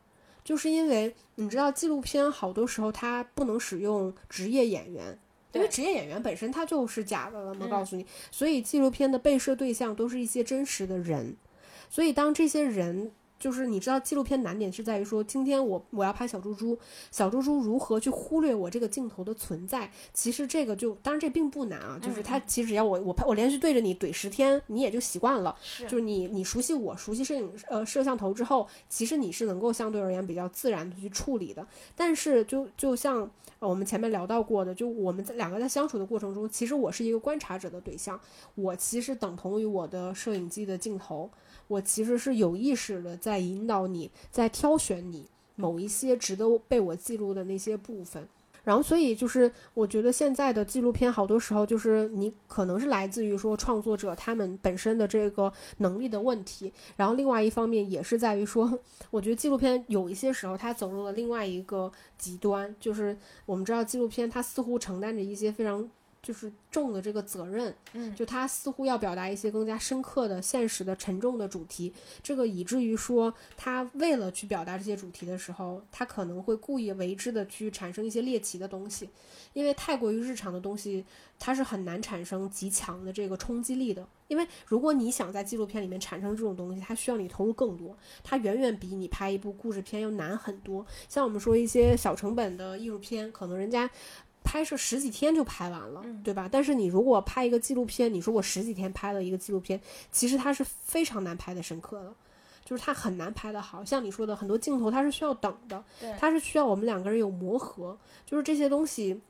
就是因为你知道纪录片好多时候它不能使用职业演员，因为职业演员本身他就是假的了嘛，告诉你，所以纪录片的被摄对象都是一些真实的人，所以当这些人。就是你知道，纪录片难点是在于说，今天我我要拍小猪猪，小猪猪如何去忽略我这个镜头的存在？其实这个就，当然这并不难啊，就是它其实只要我我拍我连续对着你怼十天，你也就习惯了。
是，
就是你你熟悉我熟悉摄影呃摄像头之后，其实你是能够相对而言比较自然的去处理的。但是就就像我们前面聊到过的，就我们在两个在相处的过程中，其实我是一个观察者的对象，我其实等同于我的摄影机的镜头。我其实是有意识的在在引导你，在挑选你某一些值得被我记录的那些部分，然后所以就是我觉得现在的纪录片好多时候就是你可能是来自于说创作者他们本身的这个能力的问题，然后另外一方面也是在于说，我觉得纪录片有一些时候它走入了另外一个极端，就是我们知道纪录片它似乎承担着一些非常。就是重的这个责任，
嗯，
就他似乎要表达一些更加深刻的、现实的、沉重的主题，这个以至于说他为了去表达这些主题的时候，他可能会故意为之的去产生一些猎奇的东西，因为太过于日常的东西，它是很难产生极强的这个冲击力的。因为如果你想在纪录片里面产生这种东西，它需要你投入更多，它远远比你拍一部故事片要难很多。像我们说一些小成本的艺术片，可能人家。拍摄十几天就拍完了，对吧？但是你如果拍一个纪录片，你说我十几天拍了一个纪录片，其实它是非常难拍的深刻的，就是它很难拍的好。像你说的很多镜头，它是需要等的，它是需要我们两个人有磨合，就是这些东西。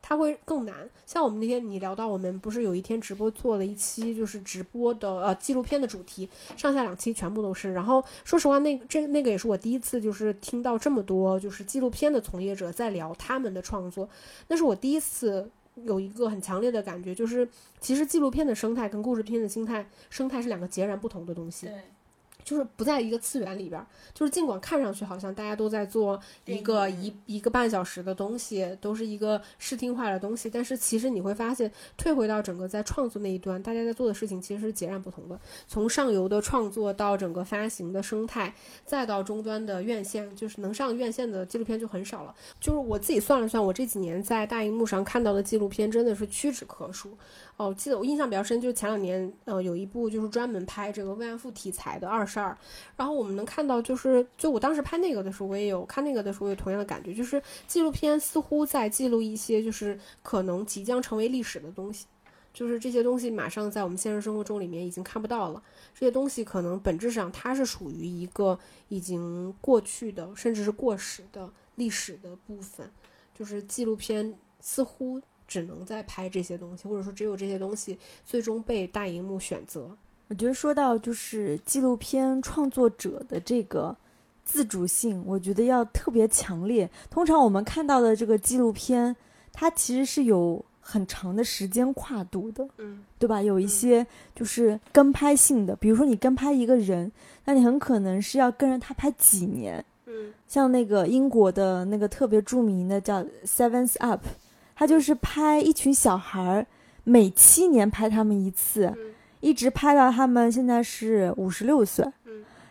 它会更难，像我们那天你聊到，我们不是有一天直播做了一期，就是直播的呃纪录片的主题，上下两期全部都是。然后说实话，那这那个也是我第一次就是听到这么多就是纪录片的从业者在聊他们的创作，那是我第一次有一个很强烈的感觉，就是其实纪录片的生态跟故事片的心态生态是两个截然不同的东西。就是不在一个次元里边儿。就是尽管看上去好像大家都在做一个一一个半小时的东西，都是一个视听化的东西，但是其实你会发现，退回到整个在创作那一端，大家在做的事情其实是截然不同的。从上游的创作到整个发行的生态，再到终端的院线，就是能上院线的纪录片就很少了。就是我自己算了算，我这几年在大荧幕上看到的纪录片真的是屈指可数。哦，记得我印象比较深，就是前两年，呃，有一部就是专门拍这个慰安妇题材的《二十二》，然后我们能看到，就是就我当时拍那个的时候，我也有看那个的时候有同样的感觉，就是纪录片似乎在记录一些就是可能即将成为历史的东西，就是这些东西马上在我们现实生活中里面已经看不到了，这些东西可能本质上它是属于一个已经过去的，甚至是过时的历史的部分，就是纪录片似乎。只能在拍这些东西，或者说只有这些东西最终被大荧幕选择。
我觉得说到就是纪录片创作者的这个自主性，我觉得要特别强烈。通常我们看到的这个纪录片，它其实是有很长的时间跨度的，
嗯，
对吧？有一些就是跟拍性的，比如说你跟拍一个人，那你很可能是要跟着他拍几年，
嗯，
像那个英国的那个特别著名的叫《Seventh Up》。他就是拍一群小孩儿，每七年拍他们一次，一直拍到他们现在是五十六岁。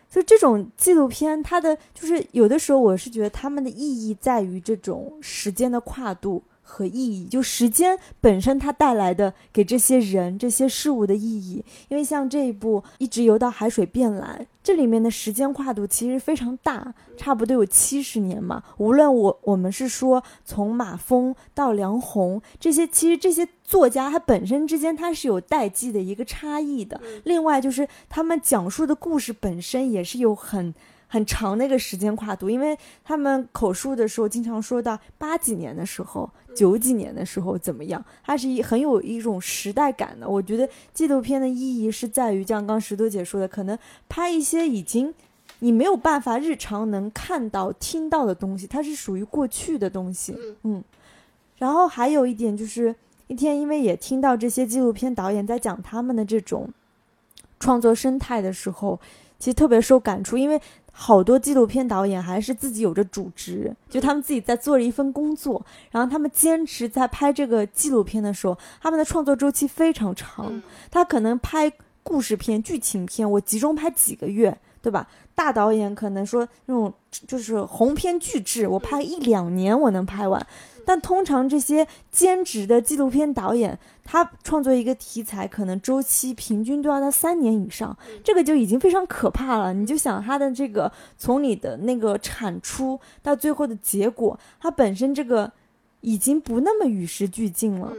就这种纪录片，它的就是有的时候，我是觉得他们的意义在于这种时间的跨度。和意义，就时间本身它带来的给这些人、这些事物的意义。因为像这一部《一直游到海水变蓝》，这里面的时间跨度其实非常大，差不多有七十年嘛。无论我我们是说从马峰到梁鸿这些，其实这些作家他本身之间他是有代际的一个差异的。另外就是他们讲述的故事本身也是有很。很长的一个时间跨度，因为他们口述的时候经常说到八几年的时候、九几年的时候怎么样，它是一很有一种时代感的。我觉得纪录片的意义是在于，像刚石头姐说的，可能拍一些已经你没有办法日常能看到、听到的东西，它是属于过去的东西。嗯，然后还有一点就是，一天因为也听到这些纪录片导演在讲他们的这种创作生态的时候，其实特别受感触，因为。好多纪录片导演还是自己有着主职，就他们自己在做着一份工作，然后他们坚持在拍这个纪录片的时候，他们的创作周期非常长。他可能拍故事片、剧情片，我集中拍几个月，对吧？大导演可能说那种就是鸿篇巨制，我拍一两年我能拍完。但通常这些兼职的纪录片导演，他创作一个题材，可能周期平均都要到三年以上，这个就已经非常可怕了。你就想他的这个从你的那个产出到最后的结果，它本身这个已经不那么与时俱进了。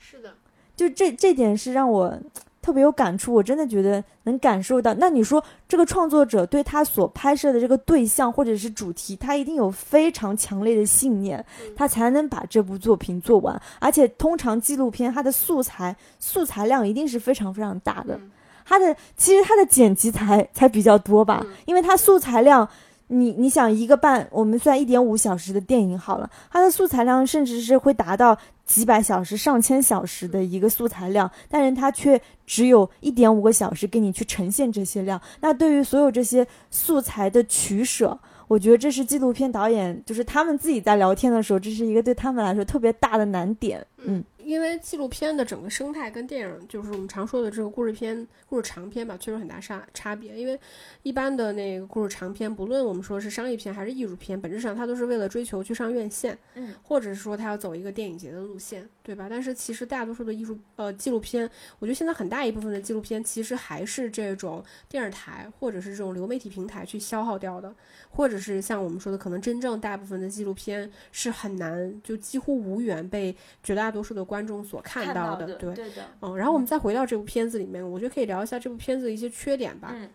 是的，
就这这点是让我。特别有感触，我真的觉得能感受到。那你说，这个创作者对他所拍摄的这个对象或者是主题，他一定有非常强烈的信念，他才能把这部作品做完。而且，通常纪录片它的素材素材量一定是非常非常大的，它的其实它的剪辑才才比较多吧，因为它素材量。你你想一个半，我们算一点五小时的电影好了，它的素材量甚至是会达到几百小时、上千小时的一个素材量，但是它却只有一点五个小时给你去呈现这些量。那对于所有这些素材的取舍，我觉得这是纪录片导演，就是他们自己在聊天的时候，这是一个对他们来说特别大的难点。嗯。
因为纪录片的整个生态跟电影，就是我们常说的这个故事片、故事长片吧，确实很大差差别。因为一般的那个故事长片，不论我们说是商业片还是艺术片，本质上它都是为了追求去上院线，
嗯，
或者是说它要走一个电影节的路线，对吧？但是其实大多数的艺术呃纪录片，我觉得现在很大一部分的纪录片其实还是这种电视台或者是这种流媒体平台去消耗掉的，或者是像我们说的，可能真正大部分的纪录片是很难就几乎无缘被绝大多数的观。观众所看到
的，
对，对的
嗯，
然后我们再回到这部片子里面，我觉得可以聊一下这部片子的一些缺点吧。
嗯，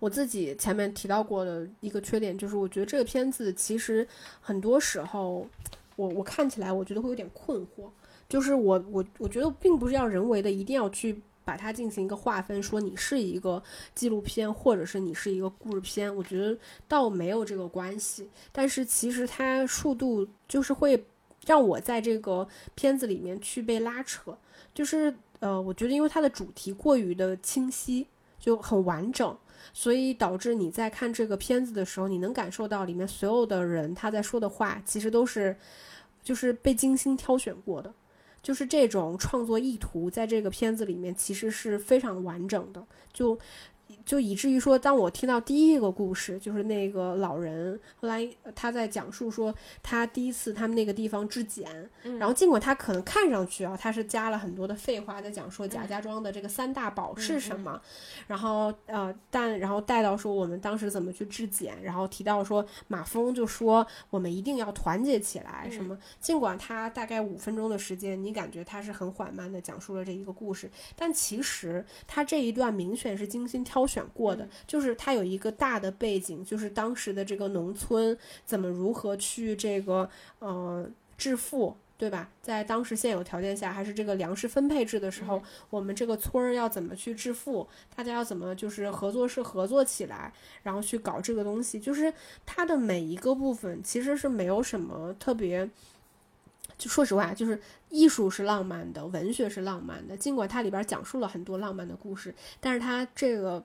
我自己前面提到过的一个缺点就是，我觉得这个片子其实很多时候，我我看起来我觉得会有点困惑，就是我我我觉得并不是要人为的一定要去把它进行一个划分，说你是一个纪录片或者是你是一个故事片，我觉得倒没有这个关系。但是其实它速度就是会。让我在这个片子里面去被拉扯，就是呃，我觉得因为它的主题过于的清晰，就很完整。所以导致你在看这个片子的时候，你能感受到里面所有的人他在说的话，其实都是，就是被精心挑选过的，就是这种创作意图在这个片子里面其实是非常完整的，就。就以至于说，当我听到第一个故事，就是那个老人，后来他在讲述说他第一次他们那个地方质检，然后尽管他可能看上去啊，他是加了很多的废话在讲说贾家庄的这个三大宝是什么，然后呃，但然后带到说我们当时怎么去质检，然后提到说马峰就说我们一定要团结起来，什么，尽管他大概五分钟的时间，你感觉他是很缓慢的讲述了这一个故事，但其实他这一段明显是精心挑。挑选过的，就是它有一个大的背景，就是当时的这个农村怎么如何去这个呃致富，对吧？在当时现有条件下，还是这个粮食分配制的时候，我们这个村儿要怎么去致富？大家要怎么就是合作社合作起来，然后去搞这个东西？就是它的每一个部分其实是没有什么特别。就说实话，就是艺术是浪漫的，文学是浪漫的。尽管它里边讲述了很多浪漫的故事，但是它这个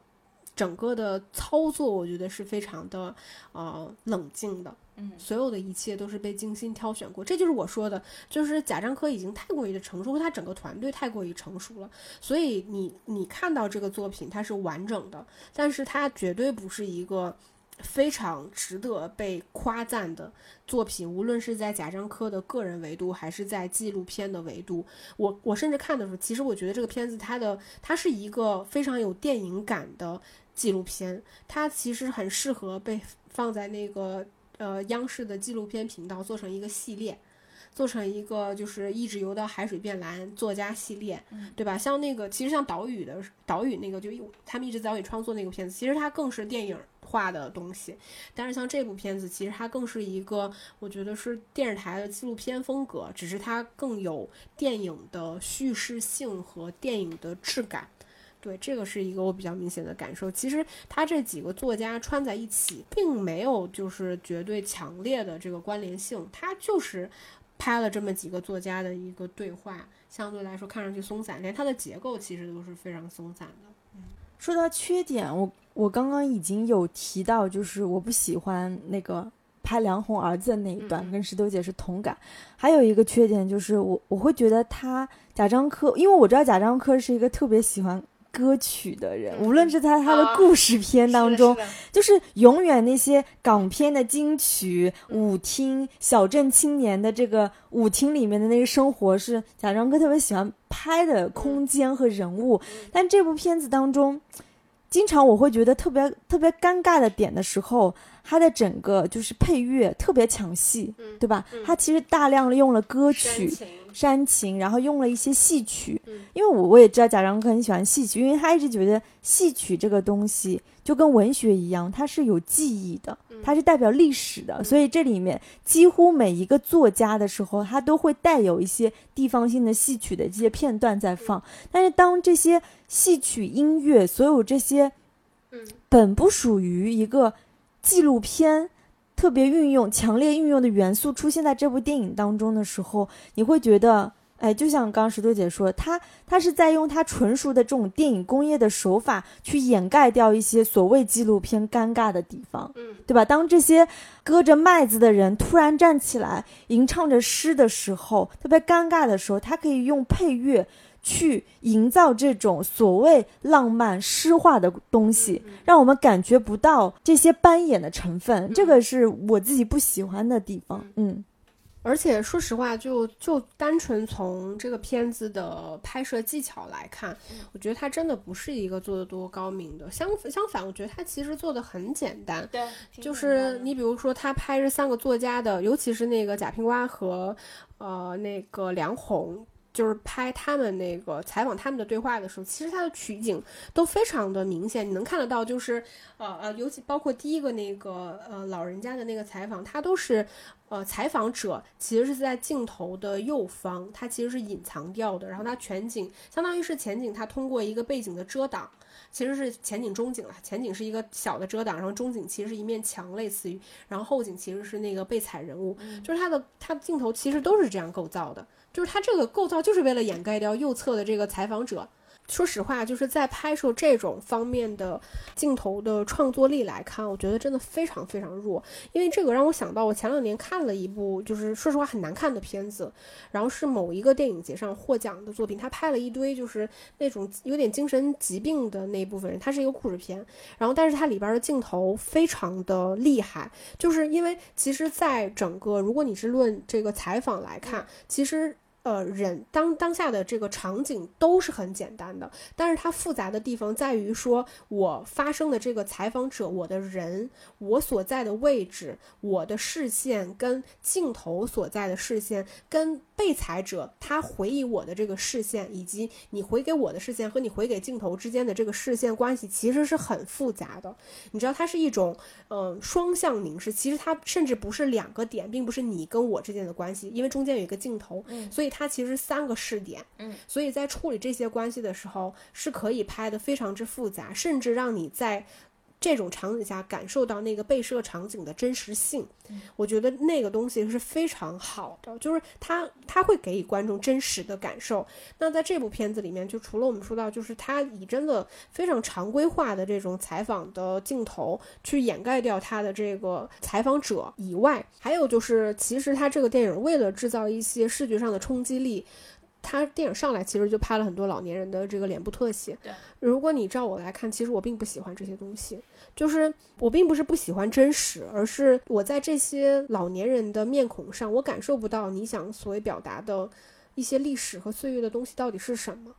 整个的操作，我觉得是非常的呃冷静的。
嗯，
所有的一切都是被精心挑选过。这就是我说的，就是贾樟柯已经太过于的成熟，他整个团队太过于成熟了。所以你你看到这个作品，它是完整的，但是它绝对不是一个。非常值得被夸赞的作品，无论是在贾樟柯的个人维度，还是在纪录片的维度，我我甚至看的时候，其实我觉得这个片子它的它是一个非常有电影感的纪录片，它其实很适合被放在那个呃央视的纪录片频道做成一个系列。做成一个就是一直游到海水变蓝作家系列，对吧？像那个其实像岛屿的岛屿那个，就他们一直在岛屿创作那个片子，其实它更是电影化的东西。但是像这部片子，其实它更是一个，我觉得是电视台的纪录片风格，只是它更有电影的叙事性和电影的质感。对，这个是一个我比较明显的感受。其实他这几个作家穿在一起，并没有就是绝对强烈的这个关联性，它就是。拍了这么几个作家的一个对话，相对来说看上去松散，连它的结构其实都是非常松散的。
嗯，说到缺点，我我刚刚已经有提到，就是我不喜欢那个拍梁红儿子的那一段，跟石头姐是同感。还有一个缺点就是我我会觉得他贾樟柯，因为我知道贾樟柯是一个特别喜欢。歌曲的人，无论是在他的故事片当中，就是永远那些港片的金曲舞厅、小镇青年的这个舞厅里面的那个生活，是贾樟柯特别喜欢拍的空间和人物。但这部片子当中，经常我会觉得特别特别尴尬的点的时候，他的整个就是配乐特别抢戏，对吧？他其实大量用了歌曲。煽情，然后用了一些戏曲，因为我我也知道贾樟柯很喜欢戏曲，因为他一直觉得戏曲这个东西就跟文学一样，它是有记忆的，它是代表历史的，所以这里面几乎每一个作家的时候，他都会带有一些地方性的戏曲的这些片段在放。但是当这些戏曲音乐，所有这些，本不属于一个纪录片。特别运用强烈运用的元素出现在这部电影当中的时候，你会觉得，哎，就像刚刚石头姐说，他他是在用他纯熟的这种电影工业的手法去掩盖掉一些所谓纪录片尴尬的地方，
嗯，
对吧？当这些割着麦子的人突然站起来吟唱着诗的时候，特别尴尬的时候，他可以用配乐。去营造这种所谓浪漫诗化的东西，让我们感觉不到这些扮演的成分，这个是我自己不喜欢的地方。嗯，
而且说实话，就就单纯从这个片子的拍摄技巧来看，我觉得它真的不是一个做的多高明的。相相反，我觉得它其实做的很简单。
对，
就是你比如说，他拍这三个作家的，尤其是那个贾平凹和呃那个梁红。就是拍他们那个采访他们的对话的时候，其实它的取景都非常的明显，你能看得到，就是呃呃，尤其包括第一个那个呃老人家的那个采访，他都是呃采访者其实是在镜头的右方，他其实是隐藏掉的，然后他全景相当于是前景，他通过一个背景的遮挡，其实是前景中景了，前景是一个小的遮挡，然后中景其实是一面墙，类似于，然后后景其实是那个被采人物，就是他的他的镜头其实都是这样构造的。就是它这个构造就是为了掩盖掉右侧的这个采访者，说实话，就是在拍摄这种方面的镜头的创作力来看，我觉得真的非常非常弱。因为这个让我想到，我前两年看了一部，就是说实话很难看的片子，然后是某一个电影节上获奖的作品，他拍了一堆就是那种有点精神疾病的那部分人，它是一个故事片，然后但是它里边的镜头非常的厉害，就是因为其实在整个如果你是论这个采访来看，其实。呃，人当当下的这个场景都是很简单的，但是它复杂的地方在于说，我发生的这个采访者，我的人，我所在的位置，我的视线跟镜头所在的视线，跟被采者他回忆我的这个视线，以及你回给我的视线和你回给镜头之间的这个视线关系，其实是很复杂的。你知道，它是一种嗯双向凝视，其实它甚至不是两个点，并不是你跟我之间的关系，因为中间有一个镜头，所以。它其实三个试点，
嗯，
所以在处理这些关系的时候，是可以拍的非常之复杂，甚至让你在。这种场景下感受到那个被摄场景的真实性，我觉得那个东西是非常好的，就是它它会给予观众真实的感受。那在这部片子里面，就除了我们说到，就是它以真的非常常规化的这种采访的镜头去掩盖掉他的这个采访者以外，还有就是其实他这个电影为了制造一些视觉上的冲击力。他电影上来其实就拍了很多老年人的这个脸部特写。
对，
如果你照我来看，其实我并不喜欢这些东西。就是我并不是不喜欢真实，而是我在这些老年人的面孔上，我感受不到你想所谓表达的一些历史和岁月的东西到底是什么。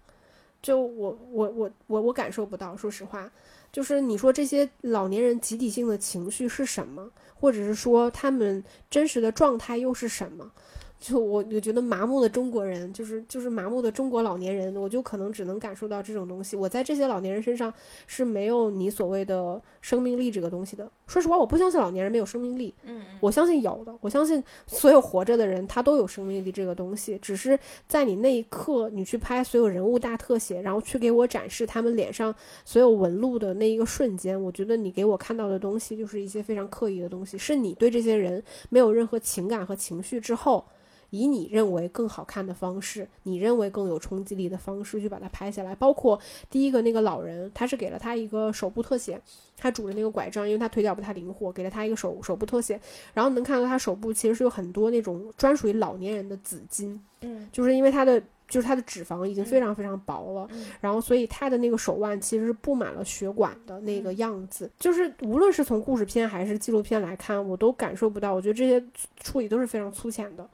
就我我我我我感受不到。说实话，就是你说这些老年人集体性的情绪是什么，或者是说他们真实的状态又是什么？就我我觉得麻木的中国人，就是就是麻木的中国老年人，我就可能只能感受到这种东西。我在这些老年人身上是没有你所谓的生命力这个东西的。说实话，我不相信老年人没有生命力。
嗯，
我相信有的，我相信所有活着的人他都有生命力这个东西。只是在你那一刻，你去拍所有人物大特写，然后去给我展示他们脸上所有纹路的那一个瞬间，我觉得你给我看到的东西就是一些非常刻意的东西，是你对这些人没有任何情感和情绪之后。以你认为更好看的方式，你认为更有冲击力的方式去把它拍下来。包括第一个那个老人，他是给了他一个手部特写，他拄着那个拐杖，因为他腿脚不太灵活，给了他一个手手部特写。然后能看到他手部其实是有很多那种专属于老年人的紫金，
嗯，
就是因为他的就是他的脂肪已经非常非常薄了，
嗯
然后所以他的那个手腕其实是布满了血管的那个样子。就是无论是从故事片还是纪录片来看，我都感受不到。我觉得这些处理都是非常粗浅的。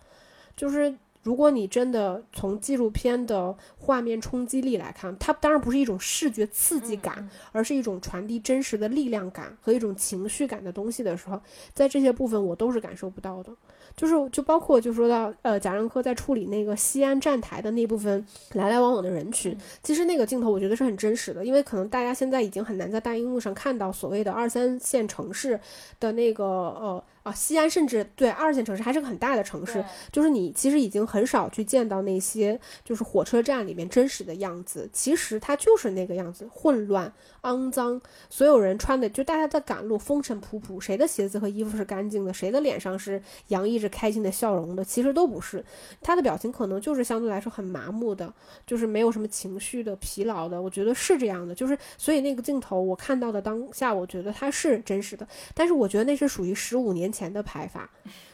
就是如果你真的从纪录片的画面冲击力来看，它当然不是一种视觉刺激感，而是一种传递真实的力量感和一种情绪感的东西的时候，在这些部分我都是感受不到的。就是就包括就说到呃贾樟柯在处理那个西安站台的那部分来来往往的人群，其实那个镜头我觉得是很真实的，因为可能大家现在已经很难在大荧幕上看到所谓的二三线城市的那个呃。啊，西安甚至对二线城市还是个很大的城市，就是你其实已经很少去见到那些就是火车站里面真实的样子，其实它就是那个样子，混乱、肮脏，所有人穿的就大家在赶路，风尘仆仆，谁的鞋子和衣服是干净的，谁的脸上是洋溢着开心的笑容的，其实都不是，他的表情可能就是相对来说很麻木的，就是没有什么情绪的、疲劳的，我觉得是这样的，就是所以那个镜头我看到的当下，我觉得它是真实的，但是我觉得那是属于十五年。前的拍法，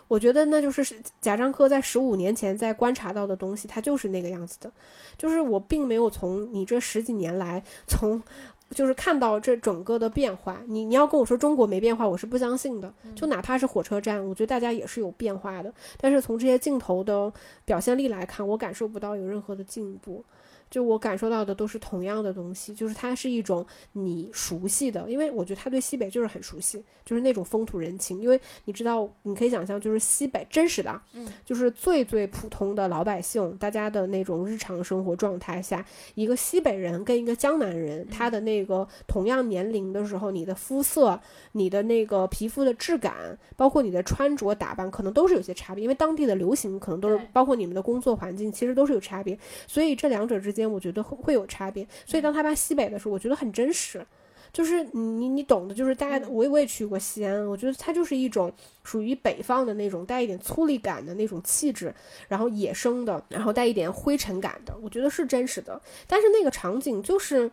我觉得那就是贾樟柯在十五年前在观察到的东西，他就是那个样子的。就是我并没有从你这十几年来，从就是看到这整个的变化。你你要跟我说中国没变化，我是不相信的。就哪怕是火车站，我觉得大家也是有变化的。但是从这些镜头的表现力来看，我感受不到有任何的进步。就我感受到的都是同样的东西，就是它是一种你熟悉的，因为我觉得他对西北就是很熟悉，就是那种风土人情。因为你知道，你可以想象，就是西北真实的，
嗯，
就是最最普通的老百姓，大家的那种日常生活状态下，一个西北人跟一个江南人，他的那个同样年龄的时候，你的肤色、你的那个皮肤的质感，包括你的穿着打扮，可能都是有些差别，因为当地的流行可能都是，包括你们的工作环境，其实都是有差别，所以这两者之间。间我觉得会会有差别，所以当他拍西北的时候，我觉得很真实，就是你你懂的，就是大家我我也去过西安，我觉得它就是一种属于北方的那种带一点粗粝感的那种气质，然后野生的，然后带一点灰尘感的，我觉得是真实的。但是那个场景就是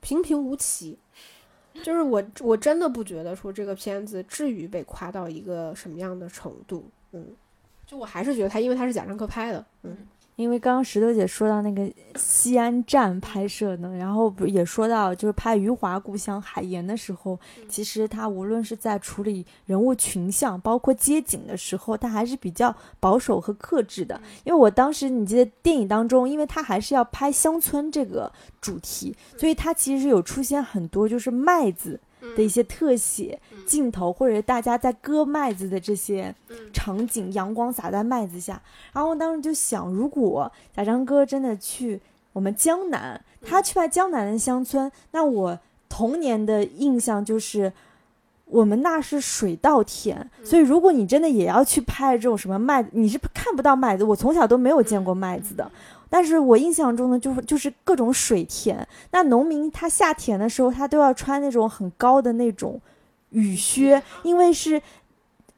平平无奇，就是我我真的不觉得说这个片子至于被夸到一个什么样的程度，嗯，就我还是觉得它因为它是贾樟柯拍的，嗯。
因为刚刚石头姐说到那个西安站拍摄呢，然后不也说到就是拍余华故乡海盐的时候，其实他无论是在处理人物群像，包括街景的时候，他还是比较保守和克制的。因为我当时你记得电影当中，因为他还是要拍乡村这个主题，所以他其实有出现很多就是麦子。的一些特写镜头，或者大家在割麦子的这些场景，阳光洒在麦子下，然后我当时就想，如果贾樟柯真的去我们江南，他去拍江南的乡村，那我童年的印象就是我们那是水稻田，所以如果你真的也要去拍这种什么麦子，你是看不到麦子，我从小都没有见过麦子的。但是我印象中呢，就是就是各种水田。那农民他下田的时候，他都要穿那种很高的那种雨靴，因为是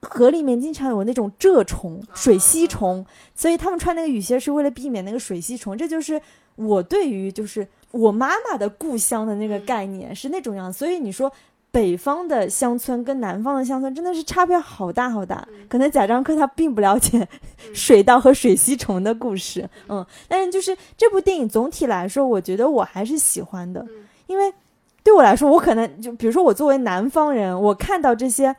河里面经常有那种蛰虫、水吸虫，所以他们穿那个雨靴是为了避免那个水吸虫。这就是我对于就是我妈妈的故乡的那个概念是那种样。所以你说。北方的乡村跟南方的乡村真的是差别好大好大，可能贾樟柯他并不了解水稻和水吸虫的故事，嗯，但是就是这部电影总体来说，我觉得我还是喜欢的，因为对我来说，我可能就比如说我作为南方人，我看到这些。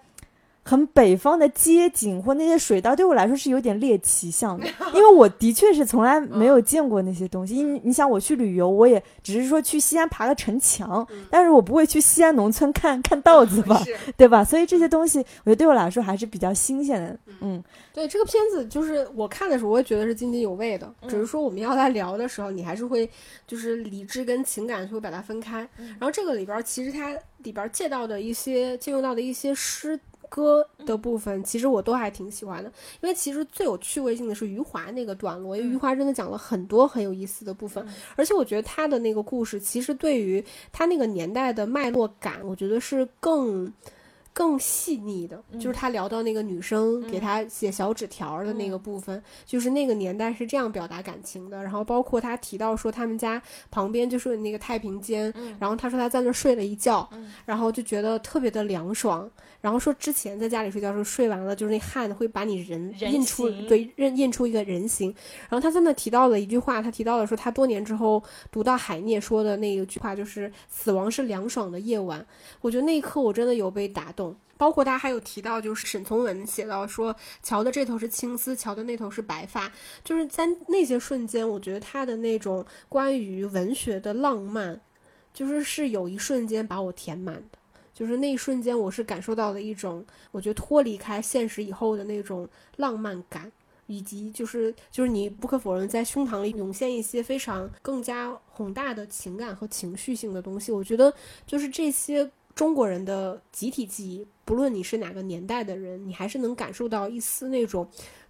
很北方的街景或那些水稻对我来说是有点猎奇像的，<laughs> 因为我的确是从来没有见过那些东西。因为你想我去旅游，我也只是说去西安爬个城墙，但是我不会去西安农村看 <laughs> 看稻子吧，<laughs> 对吧？所以这些东西，我觉得对我来说还是比较新鲜的。嗯，
对这个片子，就是我看的时候，我也觉得是津津有味的。只是说我们要来聊的时候，你还是会就是理智跟情感就会把它分开。然后这个里边其实它里边借到的一些借用到的一些诗。歌的部分其实我都还挺喜欢的，因为其实最有趣味性的是余华那个段落，因为余华真的讲了很多很有意思的部分，而且我觉得他的那个故事其实对于他那个年代的脉络感，我觉得是更。更细腻的，就是他聊到那个女生给他写小纸条的那个部分，就是那个年代是这样表达感情的。然后包括他提到说他们家旁边就是那个太平间，然后他说他在那睡了一觉，然后就觉得特别的凉爽。然后说之前在家里睡觉时候睡完了，就是那汗会把你人印出，对，印印出一个人形。然后他在那提到了一句话，他提到了说他多年之后读到海涅说的那一句话，就是死亡是凉爽的夜晚。我觉得那一刻我真的有被打动。包括他还有提到，就是沈从文写到说，桥的这头是青丝，桥的那头是白发，就是在那些瞬间，我觉得他的那种关于文学的浪漫，就是是有一瞬间把我填满的，就是那一瞬间，我是感受到了一种，我觉得脱离开现实以后的那种浪漫感，以及就是就是你不可否认，在胸膛里涌现一些非常更加宏大的情感和情绪性的东西，我觉得就是这些。中国人的集体记忆，不论你是哪个年代的人，你还是能感受到一丝那种。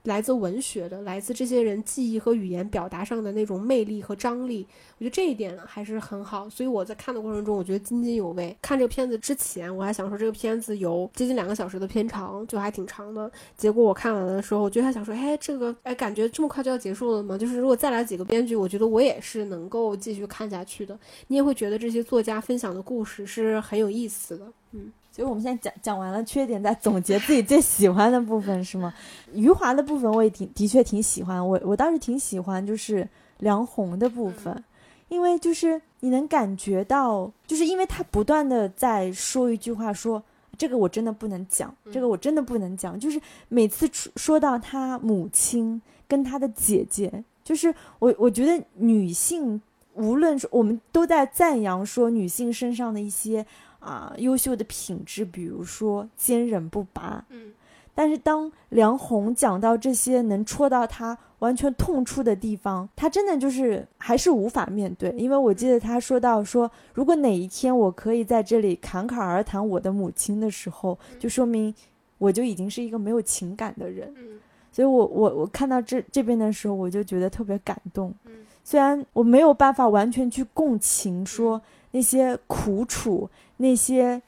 来自文学的，来自这些人记忆和语言表达上的那种魅力和张力，我觉得这一点还是很好。所以我在看的过程中，我觉得津津有味。看这个片子之前，我还想说这个片子有接近两个小时的片长，就还挺长的。结果我看完的时候，我觉得还想说，哎，这个哎，感觉这么快就要结束了吗？就是如果再来几个编剧，我觉得我也是能够继续看下去的。你也会觉得这些作家分享的故事是很有意思的，嗯。
所以我们现在讲讲完了缺点，再总结自己最喜欢的部分是吗？<laughs> 余华的部分我也挺的确挺喜欢，我我倒是挺喜欢就是梁红的部分，因为就是你能感觉到，就是因为他不断的在说一句话，说这个我真的不能讲，这个我真的不能讲，就是每次说到他母亲跟他的姐姐，就是我我觉得女性无论是我们都在赞扬说女性身上的一些。啊，优秀的品质，比如说坚韧不拔。
嗯，
但是当梁红讲到这些能戳到他完全痛处的地方，他真的就是还是无法面对。因为我记得他说到说，如果哪一天我可以在这里侃侃而谈我的母亲的时候，就说明我就已经是一个没有情感的人。
嗯，
所以我我我看到这这边的时候，我就觉得特别感动。虽然我没有办法完全去共情说。那些苦楚，那些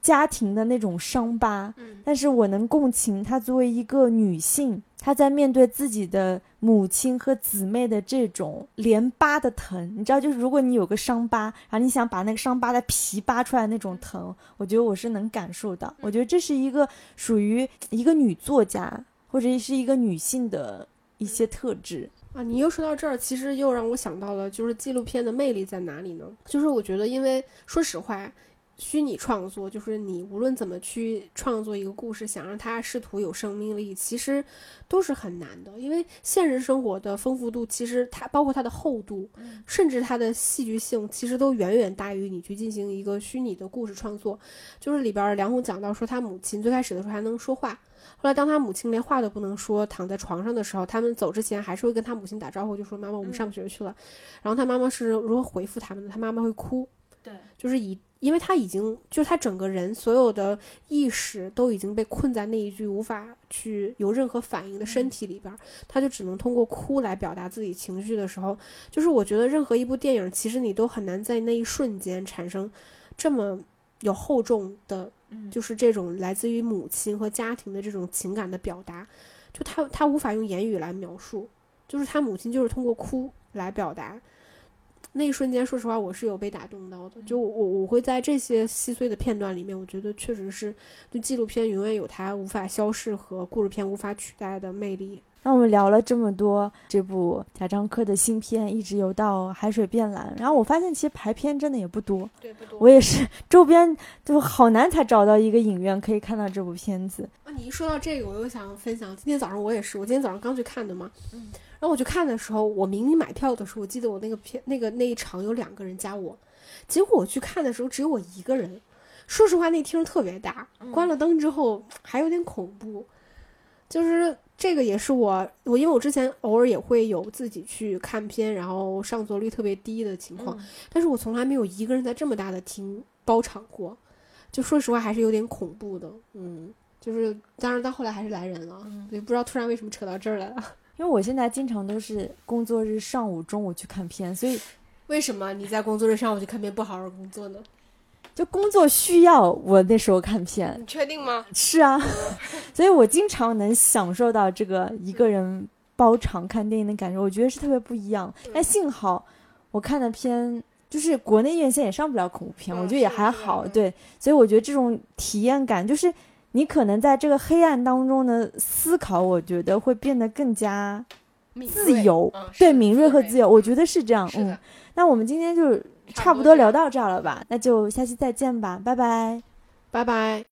家庭的那种伤疤。
嗯
但是我能共情她作为一个女性，她在面对自己的母亲和姊妹的这种连疤的疼，你知道，就是如果你有个伤疤，然后你想把那个伤疤的皮扒出来那种疼，我觉得我是能感受到。我觉得这是一个属于一个女作家或者是一个女性的一些特质。
啊，你又说到这儿，其实又让我想到了，就是纪录片的魅力在哪里呢？就是我觉得，因为说实话，虚拟创作就是你无论怎么去创作一个故事，想让它试图有生命力，其实都是很难的。因为现实生活的丰富度，其实它包括它的厚度，甚至它的戏剧性，其实都远远大于你去进行一个虚拟的故事创作。就是里边梁红讲到说，他母亲最开始的时候还能说话。后来，当他母亲连话都不能说，躺在床上的时候，他们走之前还是会跟他母亲打招呼，就说：“妈妈，我们上学去了。然后他妈妈是如何回复他们的？他妈妈会哭，
对，
就是以，因为他已经，就是他整个人所有的意识都已经被困在那一具无法去有任何反应的身体里边儿，他就只能通过哭来表达自己情绪的时候，就是我觉得任何一部电影，其实你都很难在那一瞬间产生这么有厚重的
嗯。
就是这种来自于母亲和家庭的这种情感的表达，就他他无法用言语来描述，就是他母亲就是通过哭来表达。那一瞬间，说实话，我是有被打动到的。就我我会在这些细碎的片段里面，我觉得确实是，就纪录片永远有它无法消逝和故事片无法取代的魅力。
那我们聊了这么多这部贾樟柯的新片《一直游到海水变蓝》，然后我发现其实排片真的也不多，
对，不多
我也是周边就好难才找到一个影院可以看到这部片子。
啊，你一说到这个，我又想分享。今天早上我也是，我今天早上刚去看的嘛。
嗯
然后我去看的时候，我明明买票的时候，我记得我那个片那个那一场有两个人加我，结果我去看的时候只有我一个人。说实话，那厅特别大，关了灯之后还有点恐怖。就是这个也是我我因为我之前偶尔也会有自己去看片，然后上座率特别低的情况，但是我从来没有一个人在这么大的厅包场过，就说实话还是有点恐怖的，嗯，就是当然到后来还是来人了，也不知道突然为什么扯到这儿来了，<laughs>
因为我现在经常都是工作日上午、中午去看片，所以
为什么你在工作日上午去看片不好好工作呢？
就工作需要我那时候看片。
你确定吗？
是啊，<laughs> 所以我经常能享受到这个一个人包场看电影的感觉，我觉得是特别不一样。但幸好我看的片就是国内院线也上不了恐怖片，
嗯
我觉得也还好。
嗯
对，所以我觉得这种体验感就是。你可能在这个黑暗当中的思考，我觉得会变得更加自由，对敏锐和自由，我觉得是这样。嗯，那我们今天就差不多聊到这儿了吧？那就下期再见吧，拜拜。
拜拜。